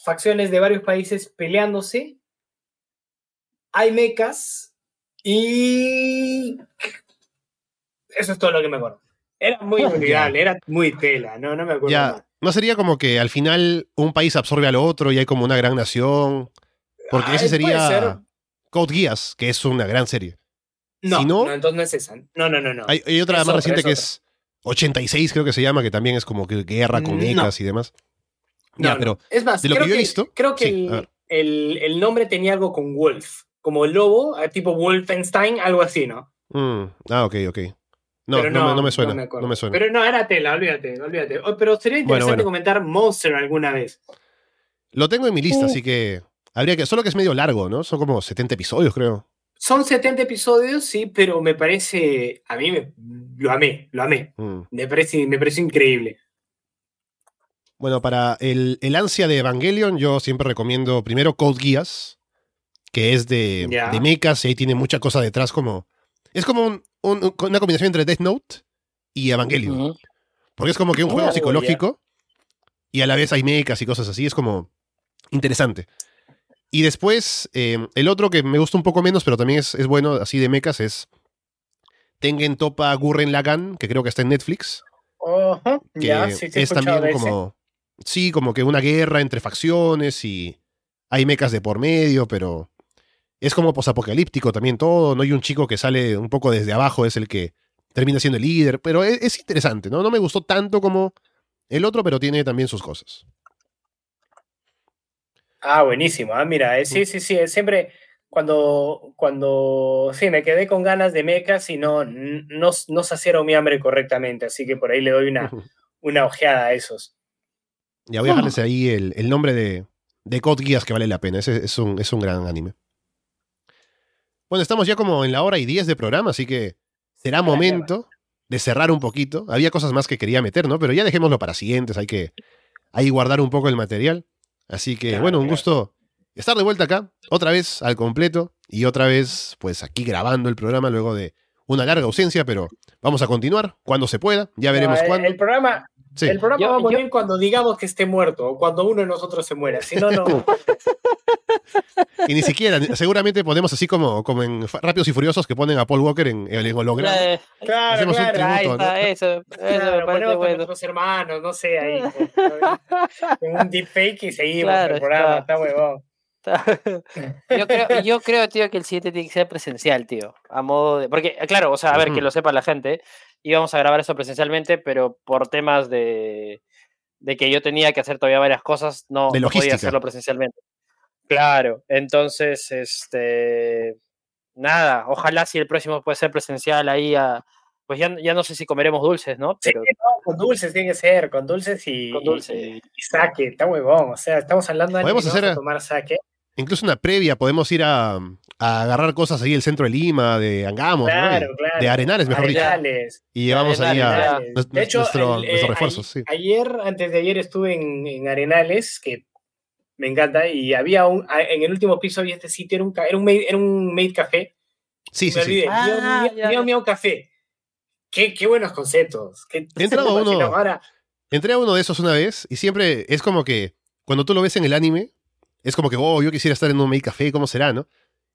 Facciones de varios países peleándose. Hay mechas y... Eso es todo lo que me acuerdo. Era muy olvidable, era muy tela, no, no me acuerdo más. Ya. ¿No sería como que al final un país absorbe al otro y hay como una gran nación? Porque ese sería ser. Code Geass, que es una gran serie. No, Si no- no, entonces no es esa. No, no, no, no. Hay, hay otra Es más otra, reciente es que otra. es 86, creo que se llama, que también es como que guerra con No. mechas y demás. No, ya, pero es más, de lo creo que yo he visto, creo que sí, el, el- el nombre tenía algo con Wolf, como lobo, ah, tipo Wolfenstein, algo así, ¿no? mm, ah, ok, ok. No, no, me, no me suena. me No me suena. Pero no, era tela, olvídate, olvídate. Oh, pero sería interesante bueno. comentar Monster alguna vez. Lo tengo en mi lista, Uh. así que habría que. Solo que es medio largo, ¿no? Son como 70 episodios, creo. Son 70 episodios, sí, pero me parece, a mí me, lo amé, lo amé. Mm. Me parece, me parece increíble. Bueno, para el, el ansia de Evangelion, yo siempre recomiendo primero Code Geass, que es de, de mechas y ahí tiene mucha cosa detrás, como. Es como un- un- una combinación entre Death Note y Evangelion. Porque es como que un juego psicológico y a la vez hay mechas y cosas así. Es como interesante. Y después, eh, el otro que me gusta un poco menos, pero también es, es bueno, así de mechas, es Tengen Topa Gurren Lagann, que creo que está en Netflix. Ojo, Que ya, sí, es también como. Sí, como que una guerra entre facciones y hay mechas de por medio, pero es como posapocalíptico también todo. No hay un chico que sale un poco desde abajo, es el que termina siendo el líder, pero es, es interesante, ¿no? No me gustó tanto como el otro, pero tiene también sus cosas. Ah, buenísimo. Ah, mira, eh, sí, sí, sí. eh, Siempre cuando, cuando, sí, me quedé con ganas de mecas y no, no, no saciaron mi hambre correctamente, así que por ahí le doy una, una ojeada a esos. Ya voy a dejarles ahí el, el nombre de, de Code Geass que vale la pena. Ese es un, es un gran anime. Bueno, estamos ya como en la hora y diez de programa, así que será momento de cerrar un poquito. Había cosas más que quería meter, ¿no? Pero ya dejémoslo para siguientes, hay que ahí guardar un poco el material. Así que, Claro, bueno, un gusto estar de vuelta acá, otra vez al completo y otra vez, pues aquí grabando el programa luego de una larga ausencia, pero vamos a continuar cuando se pueda, ya veremos No, el- cuándo. El programa, Sí. el programa Yo- va a yo- morir cuando digamos que esté muerto o cuando uno de nosotros se muera. Si no, no. Y ni siquiera, seguramente ponemos así como, como en Rápidos y Furiosos que ponen a Paul Walker en, en holograma. Eh, Claro, Hacemos un claro. tributo, ahí ¿no? está, eso, eso Claro, me parece ponemos a bueno. nuestros hermanos, no sé, ahí. con- con un deepfake y seguimos Claro, el programa, está. está huevón. Yo creo, yo creo, tío, que el siguiente tiene que ser presencial, tío. A modo de. Porque, claro, o sea, a ver, que lo sepa la gente. Íbamos a grabar eso presencialmente, pero por temas de, de que yo tenía que hacer todavía varias cosas, no, podía hacerlo presencialmente. Claro, entonces, este. Nada, ojalá si el próximo puede ser presencial ahí a. Pues ya, ya no sé si comeremos dulces, ¿no? Sí, Pero no, con dulces tiene que ser, con dulces y, Con dulce. y, y saque, está huevón. O sea, estamos hablando de Podemos hacer vamos a- a tomar saque. Incluso una previa, podemos ir a, a agarrar cosas ahí del centro de Lima, de Angamos, ¿no? Claro, De- claro. de Arenales, mejor dicho. Arenales, Y llevamos ahí a Arenales. nues- De hecho, nuestro- el, eh, nuestros refuerzos, sí. a- ayer, antes de ayer, estuve en, en Arenales, que me encanta, y había un, a- en el último piso había este sitio, era un, era un, maid, era un maid café. Sí, me sí, sí. olvidé, Ah, Miau, miau, miau, café. Qué, qué buenos conceptos. Qué, He uno- Ahora, Entré a uno de esos una vez y siempre es como que cuando tú lo ves en el anime, es como que, oh, yo quisiera estar en un make café, ¿cómo será, no?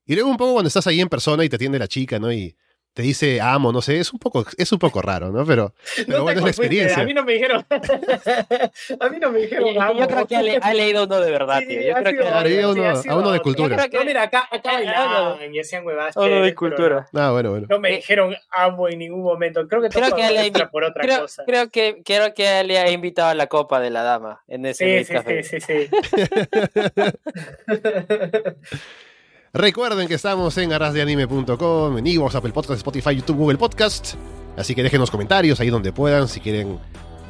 Y luego un poco cuando estás ahí en persona y te atiende la chica, ¿no? Y te dice amo, no sé, es un poco, es un poco raro, ¿no? Pero, pero no bueno, es la experiencia. A mí no me dijeron. a mí no me dijeron. amo. yo creo que ha, le- ha leído uno de verdad, Sí, tío. Yo ha creo sido que a sí, uno- ha a sido uno de cultura. Yo creo No, mira, acá, acá Ah, bailaban y hacían huevadas. Uno de cultura. Ah, bueno, bueno. pero No me dijeron amo en ningún momento. Creo que Creo todo que le por otra creo, cosa. creo que creo que le ha invitado a la copa de la dama en ese Sí, sí, café. sí, sí, sí. Recuerden que estamos en arrasdeanime.com, en Evox, Apple Podcast, Spotify, YouTube, Google Podcast. Así que déjenos comentarios ahí donde puedan si quieren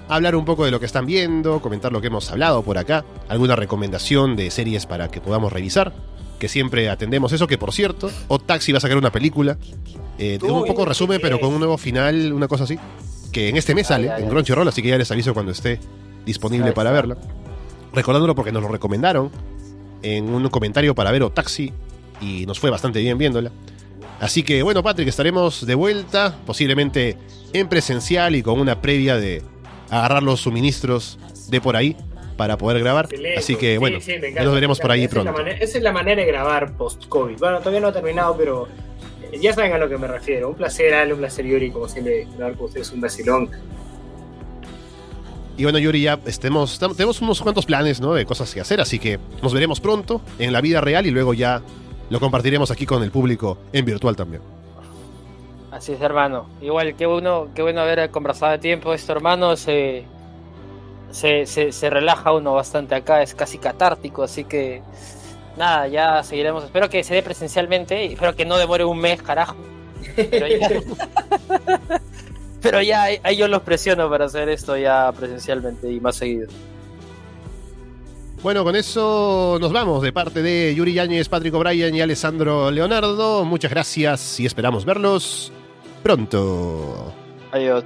hablar un poco de lo que están viendo, comentar lo que hemos hablado por acá, alguna recomendación de series para que podamos revisar, que siempre atendemos eso, que por cierto, O Taxi va a sacar una película, eh, de un poco resumen, pero con un nuevo final, una cosa así, que en este mes sale, en. Crunchyroll, así que ya les aviso cuando esté disponible para verla. Recordándolo porque nos lo recomendaron en un comentario para ver O Taxi y nos fue bastante bien viéndola. Así que bueno, Patrick, estaremos de vuelta, posiblemente en presencial y con una previa de agarrar los suministros de por ahí para poder grabar. Excelente. Así que Sí, bueno, sí, encanta, nos veremos por ahí. Esa pronto. esa es la manera de grabar post-COVID. Bueno, todavía no ha terminado, pero eh, ya saben a lo que me refiero. Un placer, Ale, un placer, Yuri, como siempre, grabar con ustedes un vacilón. Y bueno, Yuri, ya estemos, tenemos unos cuantos planes ¿no? de cosas que hacer, así que nos veremos pronto en la vida real y luego ya lo compartiremos aquí con el público en virtual también. Así es, hermano. Igual, qué bueno, qué bueno haber conversado de tiempo esto, hermano. Se, se, se, relaja uno bastante acá, es casi catártico, así que nada, ya seguiremos. Espero que se dé presencialmente y espero que no demore un mes, carajo. Pero ya, pero ya ahí yo los presiono para hacer esto ya presencialmente y más seguido. Bueno, con eso nos vamos de parte de Yuri Yáñez, Patrick O'Brien y Alessandro Leonardo. Muchas gracias y esperamos verlos pronto. Adiós.